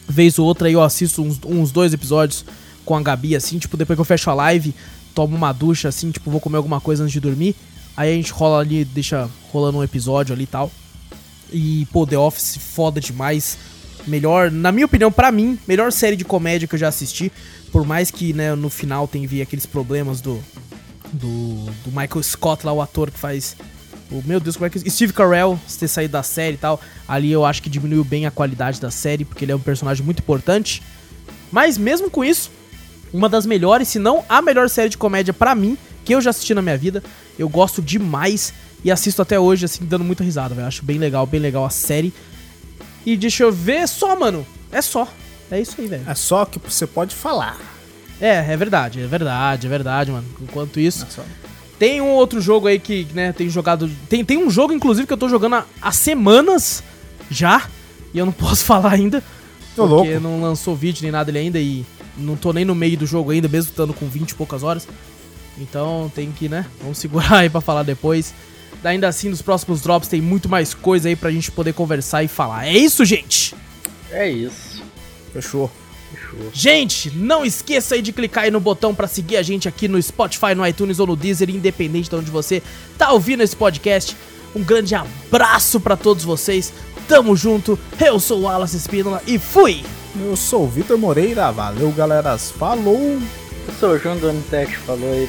vez ou outra aí eu assisto uns, uns dois episódios com a Gabi, assim, tipo, depois que eu fecho a live, tomo uma ducha, assim, tipo, vou comer alguma coisa antes de dormir. Aí a gente rola ali, deixa rolando um episódio ali e tal. E, pô, The Office foda demais. Melhor, na minha opinião, pra mim, melhor série de comédia que eu já assisti. Por mais que, né, no final tenha vi aqueles problemas do, do, do Michael Scott lá, o ator que faz. O, meu Deus, como é que. Steve Carell ter saído da série e tal. Ali eu acho que diminuiu bem a qualidade da série, porque ele é um personagem muito importante. Mas mesmo com isso, uma das melhores, se não a melhor série de comédia pra mim, que eu já assisti na minha vida. Eu gosto demais e assisto até hoje, assim, dando muita risada, velho. Acho bem legal, bem legal a série. E deixa eu ver, é só, mano. É só. É isso aí, velho. É só que você pode falar. É, é verdade, é verdade, é verdade, mano. Enquanto isso. É só. Tem um outro jogo aí que, né, tem jogado. Tem, tem um jogo, inclusive, que eu tô jogando há, há semanas já. E eu não posso falar ainda. Tô porque louco. não lançou vídeo nem nada ele ainda. E não tô nem no meio do jogo ainda, mesmo estando com 20 e poucas horas. Então tem que, né? Vamos segurar aí pra falar depois. Ainda assim, nos próximos drops tem muito mais coisa aí pra gente poder conversar e falar. É isso, gente! É isso. Fechou. Fechou. Gente, não esqueça aí de clicar aí no botão pra seguir a gente aqui no Spotify, no iTunes ou no Deezer, independente de onde você tá ouvindo esse podcast. Um grande abraço pra todos vocês. Tamo junto. Eu sou o Wallace Espínola e fui! Eu sou o Vitor Moreira. Valeu, galeras. Falou! Eu sou o João Donizete, falou aí.